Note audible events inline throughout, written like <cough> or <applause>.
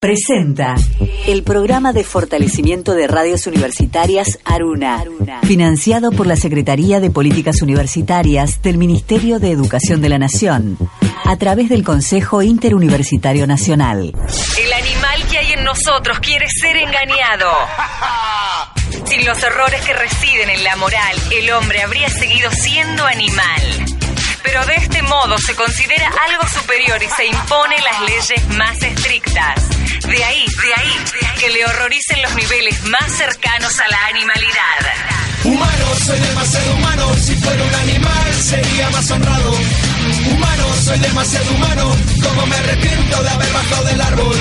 Presenta el programa de fortalecimiento de radios universitarias Aruna, financiado por la Secretaría de Políticas Universitarias del Ministerio de Educación de la Nación, a través del Consejo Interuniversitario Nacional. El animal que hay en nosotros quiere ser engañado. Sin los errores que residen en la moral, el hombre habría seguido siendo animal. Pero de este modo se considera algo superior y se impone las leyes más estrictas. De ahí, de ahí, que le horroricen los niveles más cercanos a la animalidad. Humano, soy demasiado humano. Si fuera un animal, sería más honrado. Humano, soy demasiado humano. Como me arrepiento de haber bajado del árbol.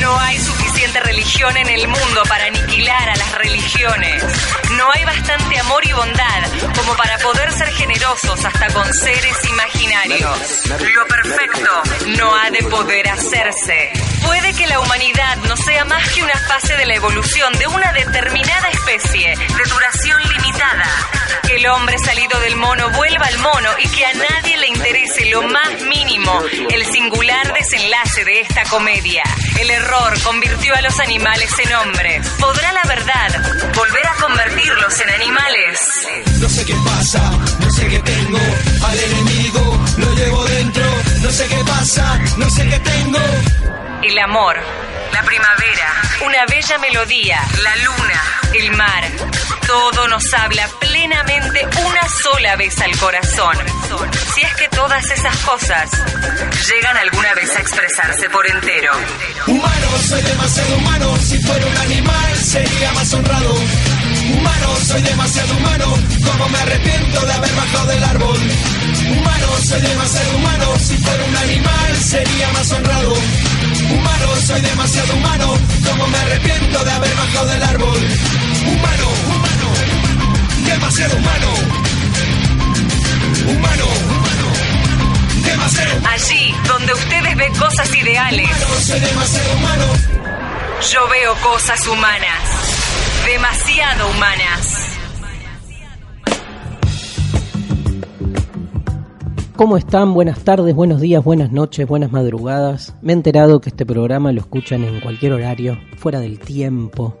No hay suficiente religión en el mundo para aniquilar a las religiones. No hay bastante amor y bondad como para poder ser generosos hasta con seres imaginarios. Lo perfecto no ha de poder hacerse. Puede que la humanidad no sea más que una fase de la evolución de una determinada especie de duración limitada. Que el hombre salido del mono vuelva al mono y que a nadie le interese lo más mínimo el singular desenlace de esta comedia. El error convirtió a los animales en hombres. ¿Podrá la verdad volver a convertirlos en animales? No sé qué pasa, no sé qué tengo. Al enemigo lo llevo dentro. No sé qué pasa, no sé qué tengo. El amor, la primavera, una bella melodía, la luna, el mar. Todo nos habla plenamente una sola vez al corazón. Si es que todas esas cosas llegan alguna vez a expresarse por entero. Humano, soy demasiado humano. Si fuera un animal, sería más honrado. Humano, soy demasiado humano. Como me arrepiento de haber bajado del árbol. Humano, soy demasiado humano. Si fuera bajado del árbol. Humano, humano, demasiado humano. Humano, humano, demasiado. Allí donde ustedes ven cosas ideales, Humano, soy demasiado humano. yo veo cosas humanas. Demasiado humanas. ¿Cómo están? Buenas tardes, buenos días, buenas noches, buenas madrugadas. Me he enterado que este programa lo escuchan en cualquier horario, fuera del tiempo.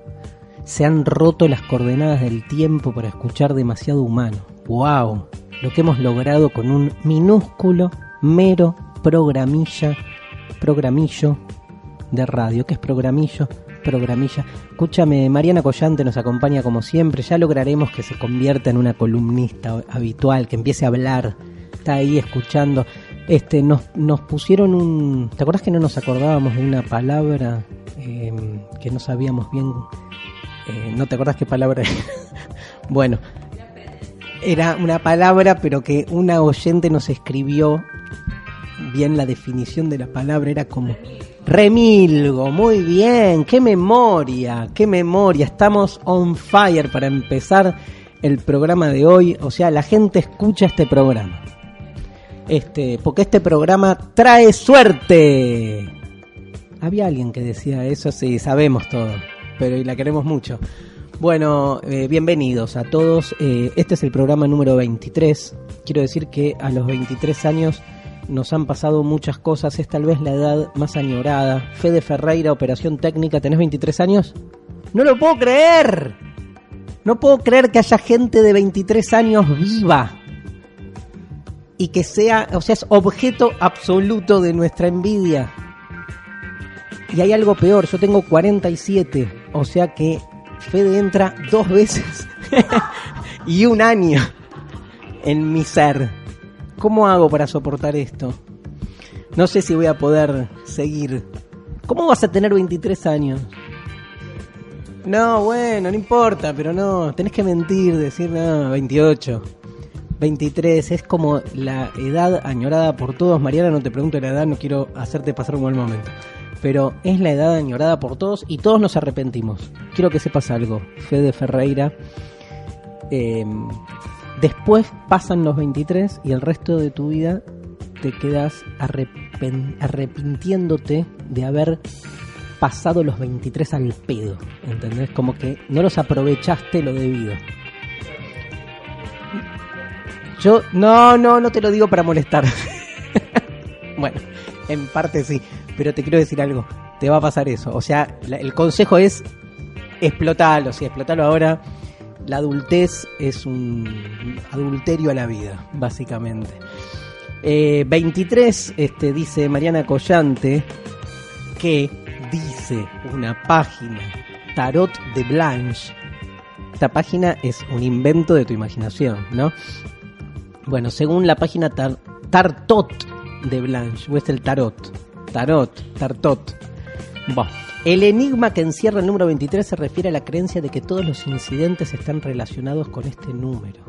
Se han roto las coordenadas del tiempo para escuchar demasiado humano. ¡Wow! Lo que hemos logrado con un minúsculo, mero programilla, programillo de radio. ¿Qué es programillo? Programilla. Escúchame, Mariana Collante nos acompaña como siempre. Ya lograremos que se convierta en una columnista habitual, que empiece a hablar está ahí escuchando. Este, nos, nos pusieron un. ¿Te acuerdas que no nos acordábamos de una palabra eh, que no sabíamos bien? Eh, ¿No te acuerdas qué palabra era? <laughs> bueno, era una palabra, pero que una oyente nos escribió bien la definición de la palabra. Era como. Remilgo, muy bien, qué memoria, qué memoria. Estamos on fire para empezar el programa de hoy. O sea, la gente escucha este programa este, porque este programa trae suerte. Había alguien que decía eso, sí, sabemos todo, pero y la queremos mucho. Bueno, eh, bienvenidos a todos. Eh, este es el programa número 23. Quiero decir que a los 23 años nos han pasado muchas cosas. Es tal vez la edad más añorada. Fede Ferreira, Operación Técnica. ¿Tenés 23 años? ¡No lo puedo creer! No puedo creer que haya gente de 23 años viva y que sea, o sea, es objeto absoluto de nuestra envidia. Y hay algo peor, yo tengo 47, o sea que Fede entra dos veces <laughs> y un año en mi ser. ¿Cómo hago para soportar esto? No sé si voy a poder seguir. ¿Cómo vas a tener 23 años? No, bueno, no importa, pero no, tenés que mentir, decir, no, 28. 23 es como la edad añorada por todos. Mariana, no te pregunto la edad, no quiero hacerte pasar un mal momento. Pero es la edad añorada por todos y todos nos arrepentimos. Quiero que sepas algo, Fede Ferreira. Eh, después pasan los 23 y el resto de tu vida te quedas arrepintiéndote de haber pasado los 23 al pedo. ¿Entendés? Como que no los aprovechaste lo debido. Yo, no, no, no te lo digo para molestar. <laughs> bueno, en parte sí, pero te quiero decir algo. te va a pasar eso. O sea, el consejo es explotalo, sí, explotalo ahora. La adultez es un adulterio a la vida, básicamente. Eh, 23, este, dice Mariana Collante, que dice una página, Tarot de Blanche. Esta página es un invento de tu imaginación, ¿no? Bueno, según la página Tar- Tartot de Blanche, o es el Tarot. Tarot, Tartot. Buah. El enigma que encierra el número 23 se refiere a la creencia de que todos los incidentes están relacionados con este número.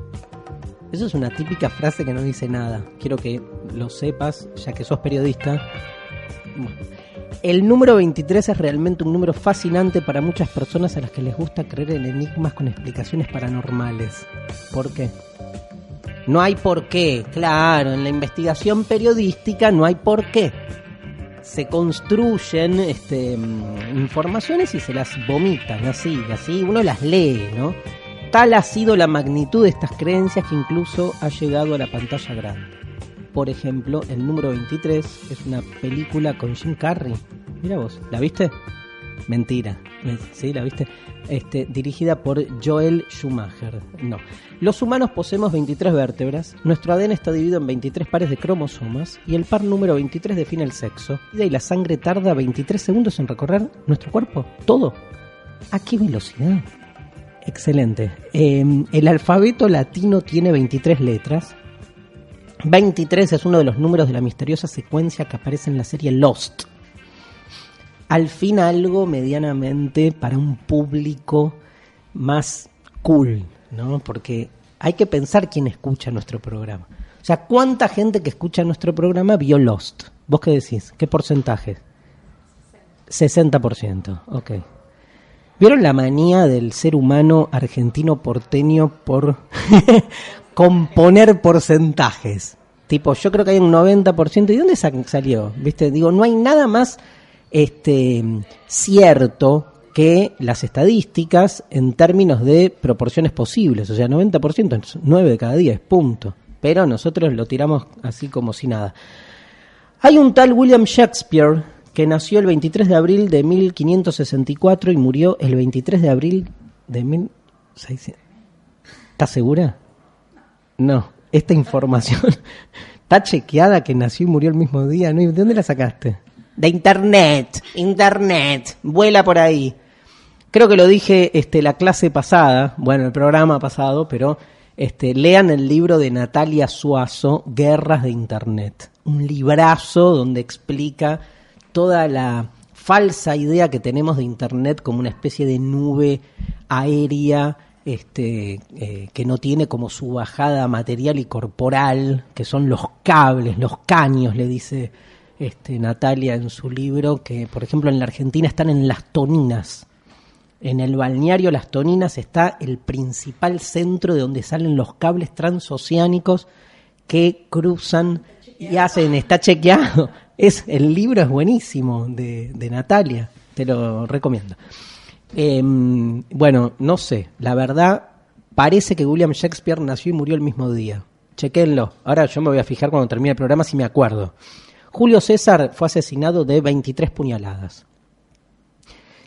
Eso es una típica frase que no dice nada. Quiero que lo sepas, ya que sos periodista. El número 23 es realmente un número fascinante para muchas personas a las que les gusta creer en enigmas con explicaciones paranormales. ¿Por qué? No hay por qué, claro, en la investigación periodística no hay por qué. Se construyen este, mm, informaciones y se las vomitan así, así uno las lee, ¿no? Tal ha sido la magnitud de estas creencias que incluso ha llegado a la pantalla grande. Por ejemplo, el número 23 es una película con Jim Carrey. Mira vos, ¿la viste? Mentira. ¿Sí? ¿La viste? Este, dirigida por Joel Schumacher. No. Los humanos poseemos 23 vértebras, nuestro ADN está dividido en 23 pares de cromosomas y el par número 23 define el sexo. Y de ahí la sangre tarda 23 segundos en recorrer nuestro cuerpo. Todo. ¿A qué velocidad? Excelente. Eh, el alfabeto latino tiene 23 letras. 23 es uno de los números de la misteriosa secuencia que aparece en la serie Lost al fin algo medianamente para un público más cool, ¿no? Porque hay que pensar quién escucha nuestro programa. O sea, ¿cuánta gente que escucha nuestro programa vio Lost? ¿Vos qué decís? ¿Qué porcentaje? 60%, ok. ¿Vieron la manía del ser humano argentino porteño por <laughs> componer porcentajes? Tipo, yo creo que hay un 90%. ¿Y dónde sa- salió? ¿Viste? Digo, no hay nada más este, cierto que las estadísticas en términos de proporciones posibles. O sea, 90% es 9 de cada 10, punto. Pero nosotros lo tiramos así como si nada. Hay un tal William Shakespeare que nació el 23 de abril de 1564 y murió el 23 de abril de 1600. ¿Estás segura? No, esta información <laughs> está chequeada que nació y murió el mismo día. ¿no? ¿Y ¿De dónde la sacaste? De internet, internet, vuela por ahí. Creo que lo dije este, la clase pasada, bueno, el programa pasado, pero este, lean el libro de Natalia Suazo, Guerras de Internet. Un librazo donde explica toda la falsa idea que tenemos de Internet como una especie de nube aérea este, eh, que no tiene como su bajada material y corporal, que son los cables, los caños, le dice este, Natalia en su libro, que por ejemplo en la Argentina están en las toninas. En el balneario Las Toninas está el principal centro de donde salen los cables transoceánicos que cruzan y hacen, está chequeado. <laughs> Es, el libro es buenísimo de, de Natalia, te lo recomiendo. Eh, bueno, no sé, la verdad parece que William Shakespeare nació y murió el mismo día. Chequenlo. Ahora yo me voy a fijar cuando termine el programa si me acuerdo. Julio César fue asesinado de 23 puñaladas.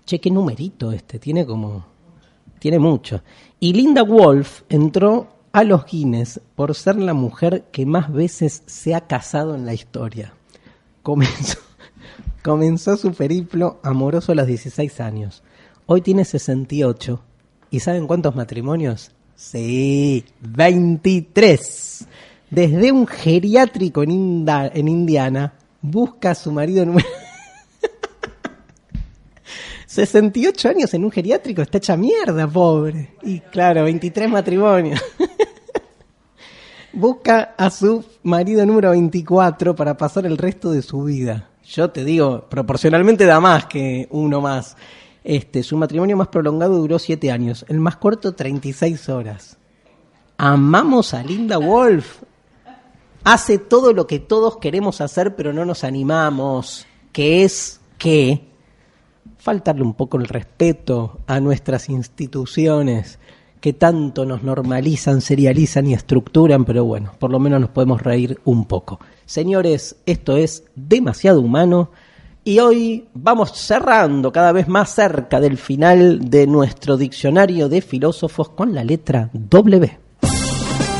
Che, qué numerito este, tiene como. Tiene mucho. Y Linda Wolf entró a los Guinness por ser la mujer que más veces se ha casado en la historia. Comenzó, <laughs> su periplo amoroso a los 16 años. Hoy tiene 68. ¿Y saben cuántos matrimonios? Sí, 23. Desde un geriátrico en, Inda- en Indiana busca a su marido número <laughs> 68 años en un geriátrico, está hecha mierda, pobre. Y claro, 23 matrimonios. <laughs> Busca a su marido número 24 para pasar el resto de su vida. Yo te digo, proporcionalmente da más que uno más. Este, su matrimonio más prolongado duró 7 años, el más corto 36 horas. Amamos a Linda Wolf. Hace todo lo que todos queremos hacer, pero no nos animamos. Que es que faltarle un poco el respeto a nuestras instituciones que tanto nos normalizan, serializan y estructuran, pero bueno, por lo menos nos podemos reír un poco. Señores, esto es demasiado humano. Y hoy vamos cerrando cada vez más cerca del final de nuestro diccionario de filósofos con la letra W.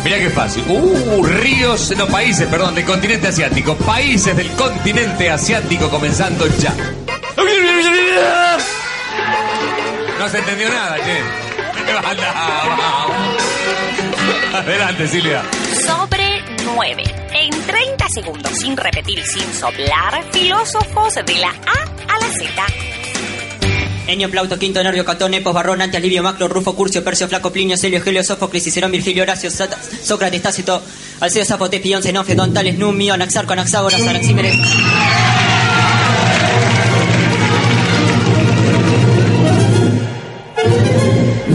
Mirá qué fácil. Uh, ríos, no países, perdón, del continente asiático. Países del continente asiático comenzando ya. No se entendió nada, che. <laughs> Adelante, Silvia. Sobre 9. En 30 segundos, sin repetir y sin soplar, filósofos de la A a la Z. Enio, Plauto, Quinto, Nervio, Catón, Epos, Barrón, Antia, Livio, Macro, Rufo, Curcio, Percio, Flaco, Plinio, Celio, Helio, Sófocles, Cicerón, Virgilio, Horacio, Sócrates, Tácito, Alceo, Zapote, Pion, Zenofio, Don Tales, Numio, Anaxarco, Anaxágoras, Anaxímenes.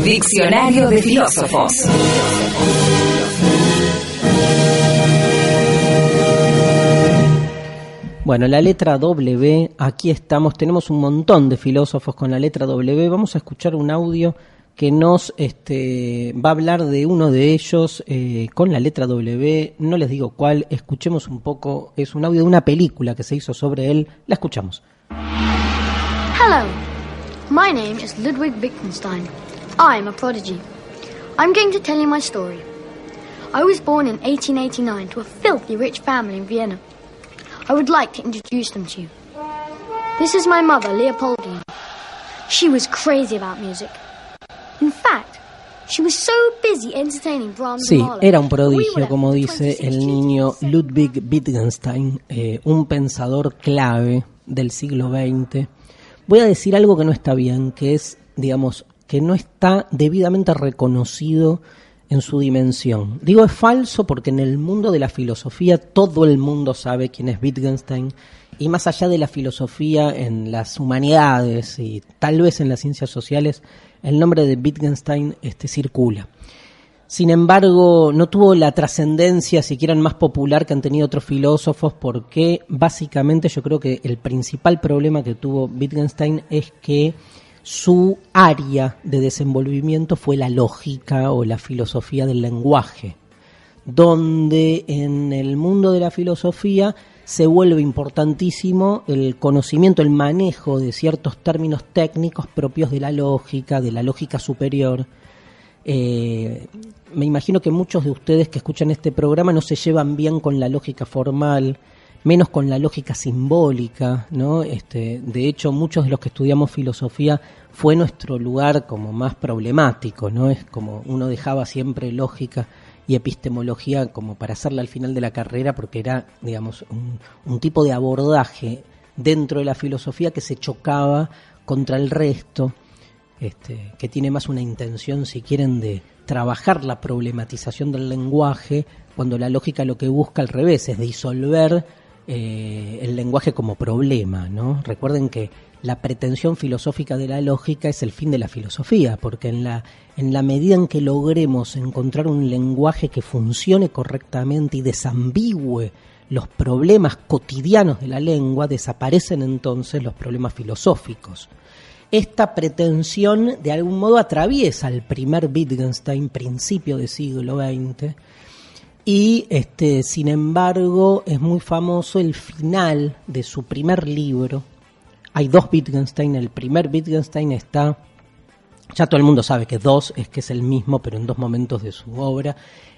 Diccionario de filósofos. Bueno, la letra W, aquí estamos, tenemos un montón de filósofos con la letra W. Vamos a escuchar un audio que nos este, va a hablar de uno de ellos eh, con la letra W. No les digo cuál, escuchemos un poco. Es un audio de una película que se hizo sobre él. La escuchamos. Hello, my name is Ludwig Wittgenstein. I'm a prodigy. I'm going to tell you my story. I was born in 1889 to a filthy rich family in Vienna. I would like to introduce them to you. This is my mother, Leopoldine. She was crazy about music. In fact, she was so busy entertaining Brahms Sí, era un prodigio, como dice 26 el niño Ludwig Wittgenstein, eh, un pensador clave del siglo XX. Voy a decir algo que no está bien, que es, digamos, que no está debidamente reconocido en su dimensión. Digo es falso porque en el mundo de la filosofía todo el mundo sabe quién es Wittgenstein y más allá de la filosofía en las humanidades y tal vez en las ciencias sociales, el nombre de Wittgenstein este, circula. Sin embargo, no tuvo la trascendencia siquiera más popular que han tenido otros filósofos porque básicamente yo creo que el principal problema que tuvo Wittgenstein es que su área de desenvolvimiento fue la lógica o la filosofía del lenguaje, donde en el mundo de la filosofía se vuelve importantísimo el conocimiento, el manejo de ciertos términos técnicos propios de la lógica, de la lógica superior. Eh, me imagino que muchos de ustedes que escuchan este programa no se llevan bien con la lógica formal, menos con la lógica simbólica, ¿no? Este, de hecho, muchos de los que estudiamos filosofía fue nuestro lugar como más problemático, ¿no? Es como uno dejaba siempre lógica y epistemología como para hacerla al final de la carrera porque era, digamos, un, tipo de abordaje dentro de la filosofía que se chocaba contra el resto este, que tiene más una intención, si quieren, de trabajar la problematización del lenguaje, cuando la lógica lo que busca al revés es disolver eh, el lenguaje como problema. ¿no? Recuerden que la pretensión filosófica de la lógica es el fin de la filosofía, porque en la, en la medida en que logremos encontrar un lenguaje que funcione correctamente y desambigüe los problemas cotidianos de la lengua, desaparecen entonces los problemas filosóficos esta pretensión de algún modo atraviesa el primer Wittgenstein, principio del siglo XX, y este, sin embargo es muy famoso el final de su primer libro. Hay dos Wittgenstein, el primer Wittgenstein está, ya todo el mundo sabe que dos es que es el mismo, pero en dos momentos de su obra.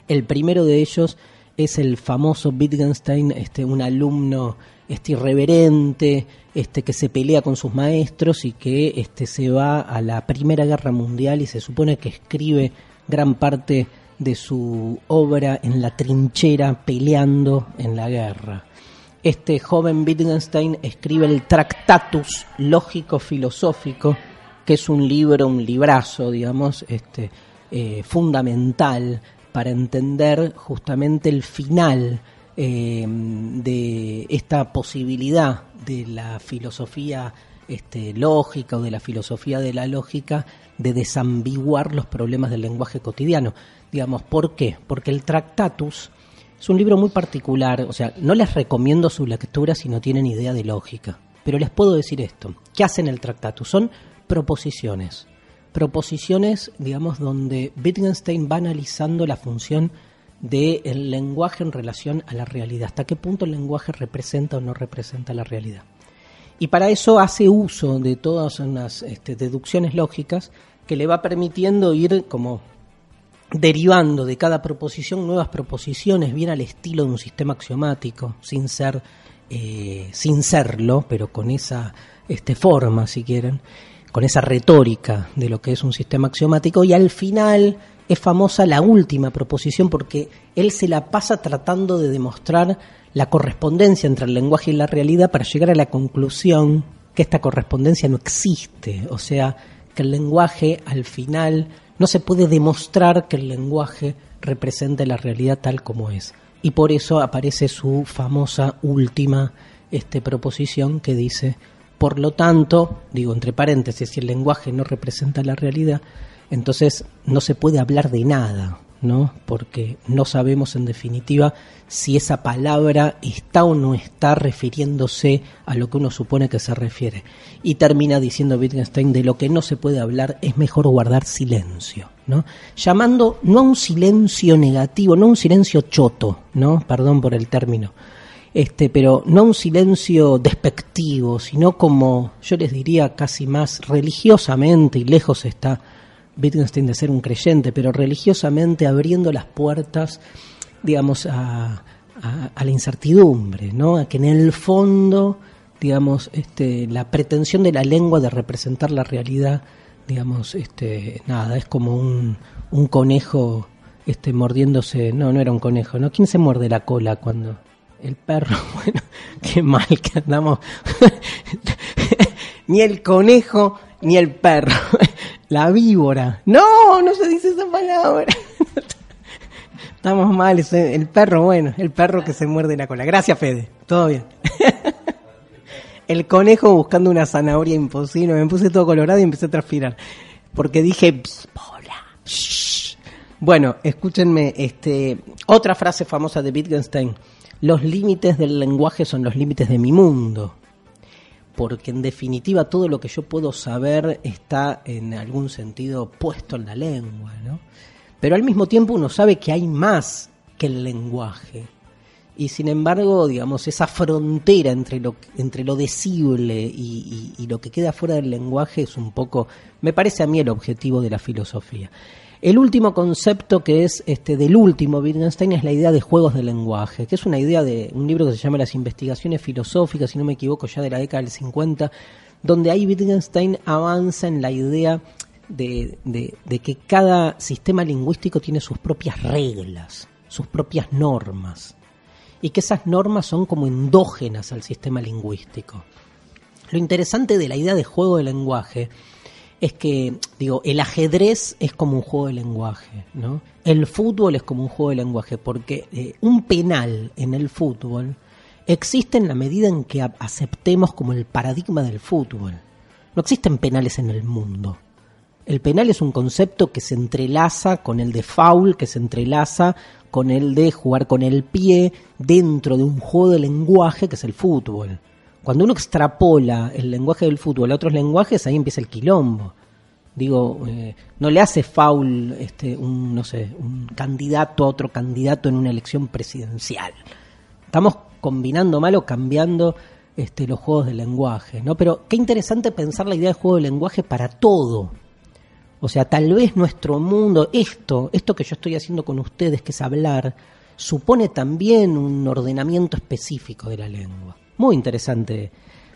El primero de ellos es el famoso Wittgenstein, este, un alumno este irreverente, este que se pelea con sus maestros y que este se va a la Primera Guerra Mundial y se supone que escribe gran parte de su obra en la trinchera peleando en la guerra. Este joven Wittgenstein escribe el Tractatus Lógico Filosófico, que es un libro, un librazo, digamos, este, eh, fundamental para entender justamente el final eh, de esta posibilidad de la filosofía este, lógica o de la filosofía de la lógica de desambiguar los problemas del lenguaje cotidiano. Digamos, ¿por qué? Porque el Tractatus es un libro muy particular, o sea, no les recomiendo su lectura si no tienen idea de lógica, pero les puedo decir esto. ¿Qué hacen el Tractatus? Son proposiciones. Proposiciones, digamos, donde Wittgenstein va analizando la función del lenguaje en relación a la realidad. ¿Hasta qué punto el lenguaje representa o no representa la realidad? Y para eso hace uso de todas unas este, deducciones lógicas que le va permitiendo ir como derivando de cada proposición nuevas proposiciones, bien al estilo de un sistema axiomático, sin ser, eh, sin serlo, pero con esa este, forma, si quieren, con esa retórica de lo que es un sistema axiomático, y al final es famosa la última proposición porque él se la pasa tratando de demostrar la correspondencia entre el lenguaje y la realidad para llegar a la conclusión que esta correspondencia no existe, o sea, que el lenguaje al final no se puede demostrar que el lenguaje represente la realidad tal como es. Y por eso aparece su famosa última este, proposición que dice, por lo tanto, digo entre paréntesis, si el lenguaje no representa la realidad, entonces no se puede hablar de nada, ¿no? Porque no sabemos en definitiva si esa palabra está o no está refiriéndose a lo que uno supone que se refiere. Y termina diciendo Wittgenstein de lo que no se puede hablar es mejor guardar silencio, ¿no? Llamando no a un silencio negativo, no a un silencio choto, ¿no? Perdón por el término. Este, pero no un silencio despectivo, sino como yo les diría casi más religiosamente y lejos está Wittgenstein de ser un creyente, pero religiosamente abriendo las puertas, digamos, a, la incertidumbre, ¿no? A que en el fondo, digamos, este, la pretensión de la lengua de representar la realidad, digamos, este, nada, es como un, un conejo este, mordiéndose, no, no era un conejo, ¿no? ¿Quién se muerde la cola cuando? El perro, <laughs> bueno, qué mal que andamos. <laughs> ni el conejo ni el perro. La víbora. No, no se dice esa palabra. <laughs> Estamos mal, el perro, bueno, el perro que se muerde la cola. Gracias, Fede. Todo bien. <laughs> El conejo buscando una zanahoria imposible. Me puse todo colorado y empecé a transpirar. Porque dije, víbora. Bueno, escúchenme, este, otra frase famosa de Wittgenstein. Los límites del lenguaje son los límites de mi mundo porque en definitiva todo lo que yo puedo saber está en algún sentido puesto en la lengua, ¿no? Pero al mismo tiempo uno sabe que hay más que el lenguaje. Y sin embargo, digamos, esa frontera entre lo, entre lo decible y, y lo que queda fuera del lenguaje es un poco, me parece a mí, el objetivo de la filosofía. El último concepto que es este del último Wittgenstein es la idea de juegos de lenguaje, que es una idea de un libro que se llama Las investigaciones filosóficas, si no me equivoco, ya de la década del 50, donde ahí Wittgenstein avanza en la idea de, de que cada sistema lingüístico tiene sus propias reglas, sus propias normas, y que esas normas son como endógenas al sistema lingüístico. Lo interesante de la idea de juego de lenguaje es que, digo, el ajedrez es como un juego de lenguaje, ¿no? El fútbol es como un juego de lenguaje, porque eh, un penal en el fútbol existe en la medida en que aceptemos como el paradigma del fútbol. No existen penales en el mundo. El penal es un concepto que se entrelaza con el de foul, que se entrelaza con el de jugar con el pie dentro de un juego de lenguaje que es el fútbol. Cuando uno extrapola el lenguaje del fútbol a otros lenguajes, ahí empieza el quilombo. Digo, eh, no le hace foul este, un, no sé, un candidato a otro candidato en una elección presidencial. Estamos combinando mal o cambiando este, los juegos de lenguaje, ¿no? Pero qué interesante pensar la idea de juego de lenguaje para todo. O sea, tal vez nuestro mundo, esto, esto que yo estoy haciendo con ustedes, que es hablar, supone también un ordenamiento específico de la lengua. Muy interesante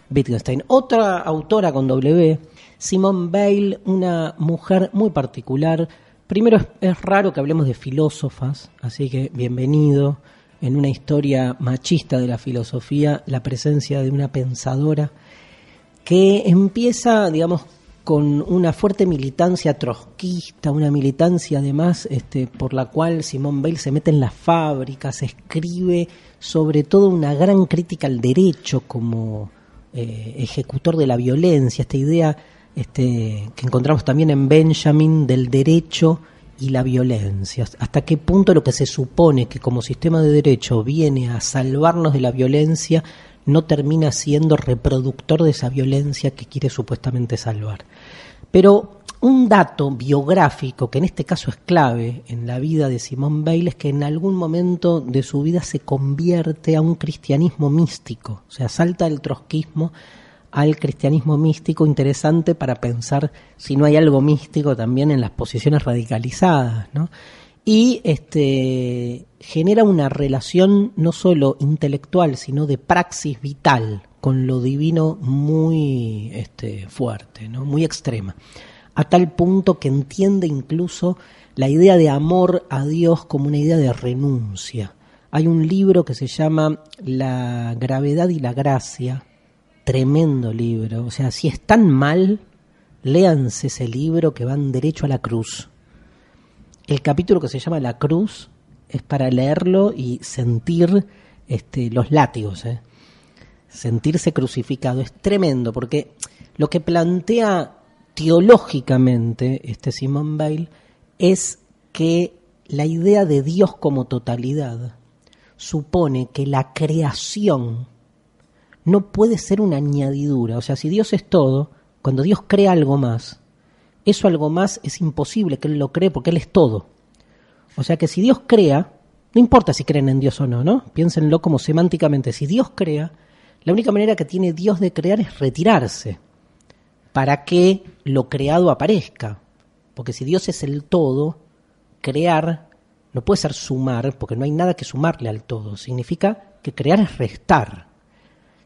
Wittgenstein. Otra autora con W, Simone Bale, una mujer muy particular. Primero es, raro que hablemos de filósofas, así que bienvenido en una historia machista de la filosofía, la presencia de una pensadora que empieza, digamos, con una fuerte militancia trotskista, una militancia además este, por la cual Simone Bale se mete en las fábricas, escribe sobre todo una gran crítica al derecho como eh, ejecutor de la violencia, esta idea este, que encontramos también en Benjamin del derecho y la violencia. Hasta qué punto lo que se supone que como sistema de derecho viene a salvarnos de la violencia no termina siendo reproductor de esa violencia que quiere supuestamente salvar. Pero un dato biográfico que en este caso es clave en la vida de Simón Bale es que en algún momento de su vida se convierte a un cristianismo místico, o sea, salta del trotskismo al cristianismo místico interesante para pensar si no hay algo místico también en las posiciones radicalizadas, ¿no? Y este genera una relación no solo intelectual, sino de praxis vital con lo divino muy este, fuerte, ¿no? muy extrema, a tal punto que entiende incluso la idea de amor a Dios como una idea de renuncia. Hay un libro que se llama La gravedad y la gracia, tremendo libro, o sea, si están mal, léanse ese libro que van derecho a la cruz. El capítulo que se llama La cruz es para leerlo y sentir este, los látigos, ¿eh? sentirse crucificado. Es tremendo porque lo que plantea teológicamente este Simón Bale es que la idea de Dios como totalidad supone que la creación no puede ser una añadidura. O sea, si Dios es todo, cuando Dios crea algo más, eso algo más es imposible que Él lo cree porque Él es todo. O sea que si Dios crea, no importa si creen en Dios o no, ¿no? Piénsenlo como semánticamente. Si Dios crea, la única manera que tiene Dios de crear es retirarse para que lo creado aparezca. Porque si Dios es el todo, crear no puede ser sumar, porque no hay nada que sumarle al todo. Significa que crear es restar.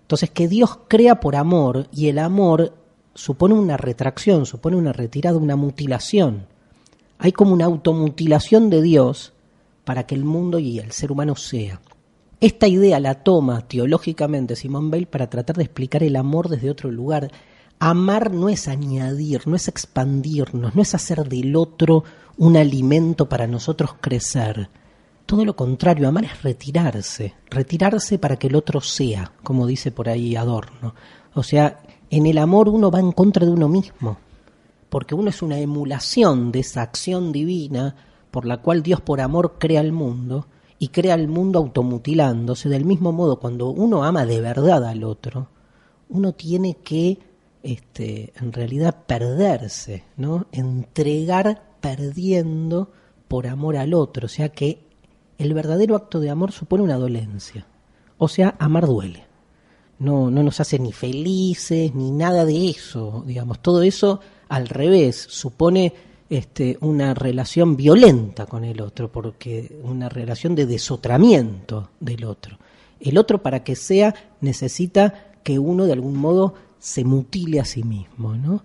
Entonces, que Dios crea por amor y el amor supone una retracción, supone una retirada, una mutilación. Hay como una automutilación de Dios para que el mundo y el ser humano sea. Esta idea la toma teológicamente Simón Bale para tratar de explicar el amor desde otro lugar. Amar no es añadir, no es expandirnos, no es hacer del otro un alimento para nosotros crecer. Todo lo contrario, amar es retirarse, retirarse para que el otro sea, como dice por ahí Adorno. O sea, en el amor uno va en contra de uno mismo, porque uno es una emulación de esa acción divina por la cual Dios por amor crea el mundo, y crea el mundo automutilándose. Del mismo modo, cuando uno ama de verdad al otro, uno tiene que, este, en realidad, perderse, ¿no? Entregar perdiendo por amor al otro. O sea que el verdadero acto de amor supone una dolencia. O sea, amar duele. No, no nos hace ni felices, ni nada de eso. Digamos, todo eso al revés, supone este, una relación violenta con el otro, porque una relación de desotramiento del otro. El otro para que sea necesita que uno de algún modo se mutile a sí mismo, ¿no?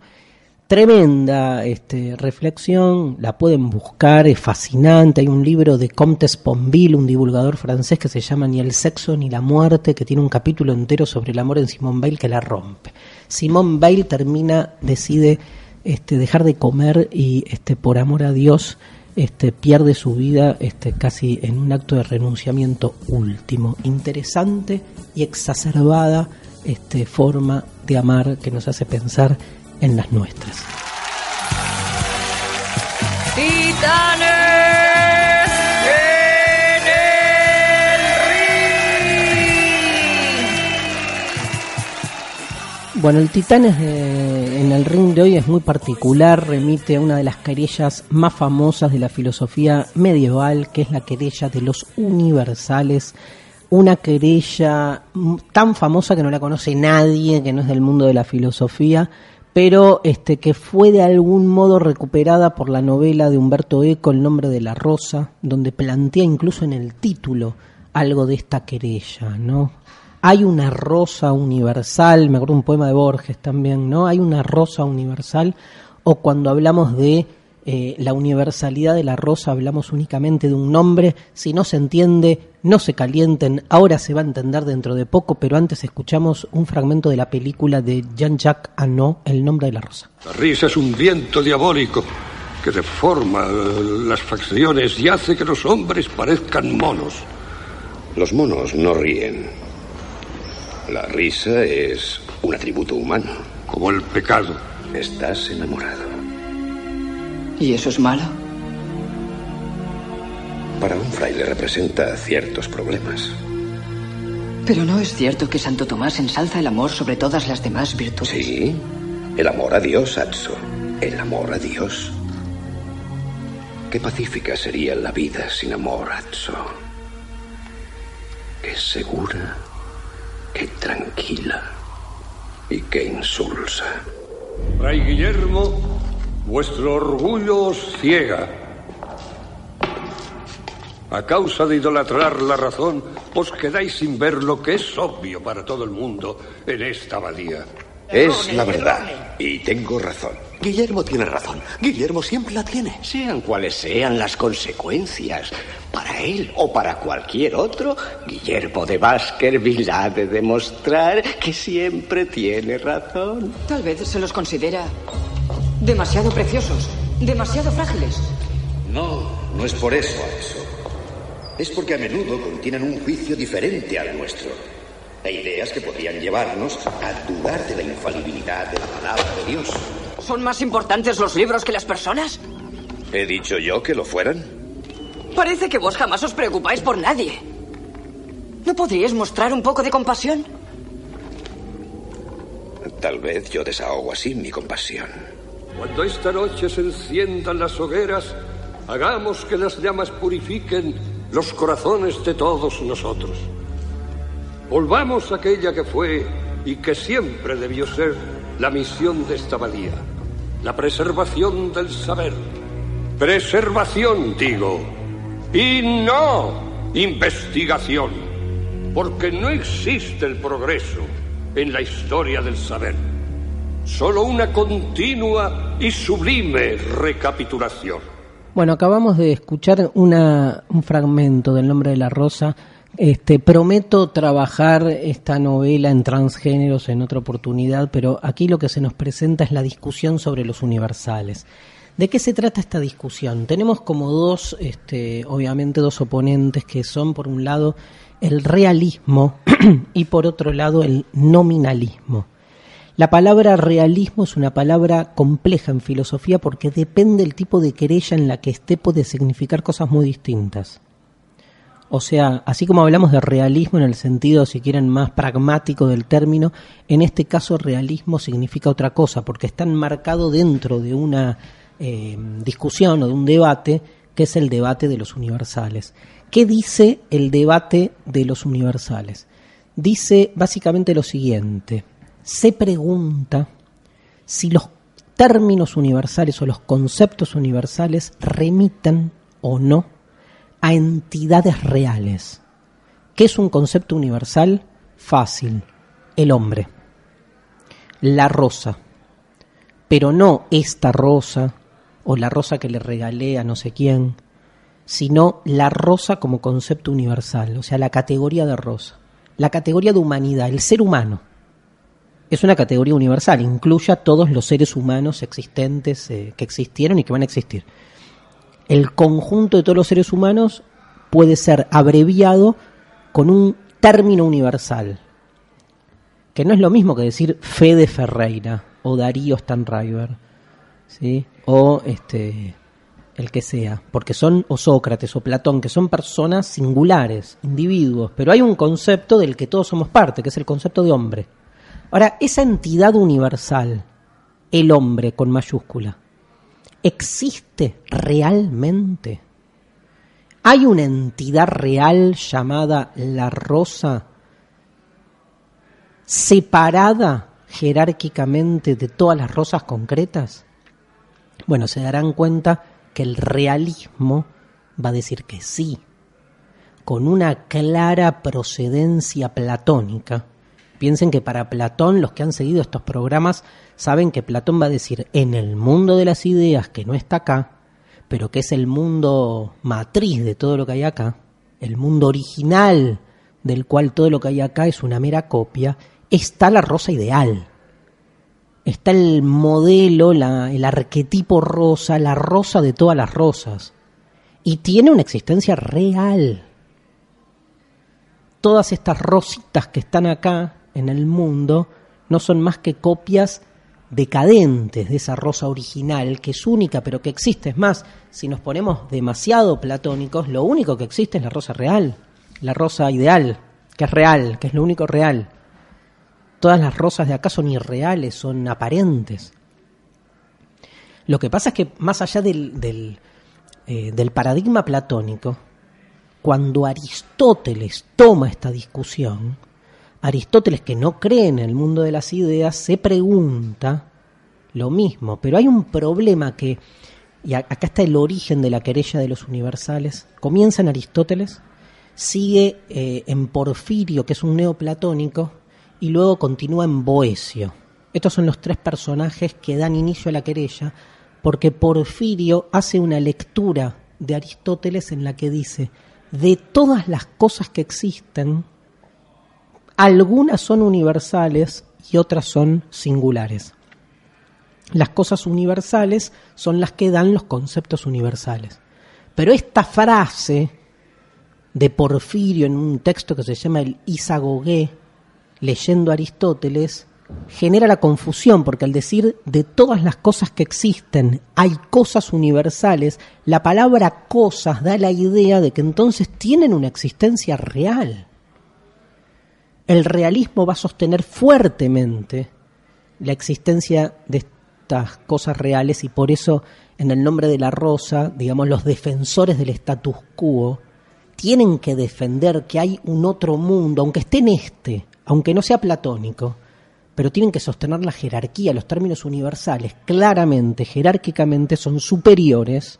Tremenda este, reflexión, la pueden buscar, es fascinante. Hay un libro de Comte Sponville, un divulgador francés que se llama Ni el sexo ni la muerte, que tiene un capítulo entero sobre el amor en Simone Weil que la rompe. Simone Weil termina, decide este, dejar de comer y este, por amor a Dios este, pierde su vida este, casi en un acto de renunciamiento último. Interesante y exacerbada este, forma de amar que nos hace pensar en las nuestras. Bueno, el Titanes en el ring de hoy es muy particular, remite a una de las querellas más famosas de la filosofía medieval, que es la querella de los universales, una querella tan famosa que no la conoce nadie, que no es del mundo de la filosofía, pero este que fue de algún modo recuperada por la novela de Humberto Eco, El nombre de la rosa, donde plantea incluso en el título algo de esta querella, ¿no? hay una rosa universal, me acuerdo un poema de Borges también, ¿no? Hay una rosa universal, o cuando hablamos de eh, la universalidad de la rosa, hablamos únicamente de un nombre, si no se entiende, no se calienten, ahora se va a entender dentro de poco, pero antes escuchamos un fragmento de la película de Jean-Jacques Annaud, El nombre de la rosa. La risa es un viento diabólico que deforma las facciones y hace que los hombres parezcan monos. Los monos no ríen, la risa es un atributo humano. Como el pecado. Estás enamorado. ¿Y eso es malo? Para un fraile representa ciertos problemas. Pero no es cierto que Santo Tomás ensalza el amor sobre todas las demás virtudes. Sí, el amor a Dios, Atso. El amor a Dios. Qué pacífica sería la vida sin amor, Atso. Qué segura Qué tranquila. Y qué insulsa. Fray Guillermo, vuestro orgullo os ciega. A causa de idolatrar la razón, os quedáis sin ver lo que es obvio para todo el mundo en esta abadía. Es la verdad. Y tengo razón. Guillermo tiene razón. Guillermo siempre la tiene. Sean cuales sean las consecuencias, para él o para cualquier otro, Guillermo de Baskerville ha de demostrar que siempre tiene razón. Tal vez se los considera demasiado preciosos, demasiado frágiles. No, no es por eso, eso. Es porque a menudo contienen un juicio diferente al nuestro. E ideas que podrían llevarnos a dudar de la infalibilidad de la palabra de Dios. ¿Son más importantes los libros que las personas? ¿He dicho yo que lo fueran? Parece que vos jamás os preocupáis por nadie. ¿No podríais mostrar un poco de compasión? Tal vez yo desahogo así mi compasión. Cuando esta noche se enciendan las hogueras, hagamos que las llamas purifiquen los corazones de todos nosotros. Volvamos a aquella que fue y que siempre debió ser la misión de esta abadía, la preservación del saber. Preservación, digo, y no investigación, porque no existe el progreso en la historia del saber, solo una continua y sublime recapitulación. Bueno, acabamos de escuchar una, un fragmento del nombre de la rosa este, prometo trabajar esta novela en transgéneros en otra oportunidad, pero aquí lo que se nos presenta es la discusión sobre los universales. ¿De qué se trata esta discusión? Tenemos como dos, este, obviamente, dos oponentes que son, por un lado, el realismo <clears throat> y por otro lado, el nominalismo. La palabra realismo es una palabra compleja en filosofía porque depende del tipo de querella en la que esté, puede significar cosas muy distintas. O sea, así como hablamos de realismo en el sentido, si quieren, más pragmático del término, en este caso realismo significa otra cosa, porque está enmarcado dentro de una eh, discusión o de un debate que es el debate de los universales. ¿Qué dice el debate de los universales? Dice básicamente lo siguiente, se pregunta si los términos universales o los conceptos universales remitan o no a entidades reales. ¿Qué es un concepto universal? Fácil. El hombre. La rosa. Pero no esta rosa o la rosa que le regalé a no sé quién, sino la rosa como concepto universal, o sea, la categoría de rosa. La categoría de humanidad, el ser humano. Es una categoría universal, incluye a todos los seres humanos existentes eh, que existieron y que van a existir el conjunto de todos los seres humanos puede ser abreviado con un término universal, que no es lo mismo que decir Fede Ferreira o Darío Stanriver, ¿sí? o este, el que sea, porque son o Sócrates o Platón, que son personas singulares, individuos, pero hay un concepto del que todos somos parte, que es el concepto de hombre. Ahora, esa entidad universal, el hombre con mayúscula, existe realmente? ¿Hay una entidad real llamada la rosa separada jerárquicamente de todas las rosas concretas? Bueno, se darán cuenta que el realismo va a decir que sí, con una clara procedencia platónica Piensen que para Platón, los que han seguido estos programas saben que Platón va a decir en el mundo de las ideas que no está acá, pero que es el mundo matriz de todo lo que hay acá, el mundo original del cual todo lo que hay acá es una mera copia, está la rosa ideal. Está el modelo, la, el arquetipo rosa, la rosa de todas las rosas. Y tiene una existencia real. Todas estas rositas que están acá en el mundo no son más que copias decadentes de esa rosa original, que es única pero que existe. Es más, si nos ponemos demasiado platónicos, lo único que existe es la rosa real, la rosa ideal, que es real, que es lo único real. Todas las rosas de acá son irreales, son aparentes. Lo que pasa es que más allá del, del, eh, del paradigma platónico, cuando Aristóteles toma esta discusión, Aristóteles, que no cree en el mundo de las ideas, se pregunta lo mismo, pero hay un problema que, y acá está el origen de la querella de los universales, comienza en Aristóteles, sigue eh, en Porfirio, que es un neoplatónico, y luego continúa en Boesio. Estos son los tres personajes que dan inicio a la querella, porque Porfirio hace una lectura de Aristóteles en la que dice, de todas las cosas que existen, algunas son universales y otras son singulares. Las cosas universales son las que dan los conceptos universales. Pero esta frase de Porfirio en un texto que se llama el Isagogué, leyendo Aristóteles, genera la confusión, porque al decir de todas las cosas que existen hay cosas universales, la palabra cosas da la idea de que entonces tienen una existencia real. El realismo va a sostener fuertemente la existencia de estas cosas reales y por eso en el nombre de la rosa, digamos, los defensores del status quo tienen que defender que hay un otro mundo, aunque esté en este, aunque no sea platónico, pero tienen que sostener la jerarquía, los términos universales, claramente, jerárquicamente, son superiores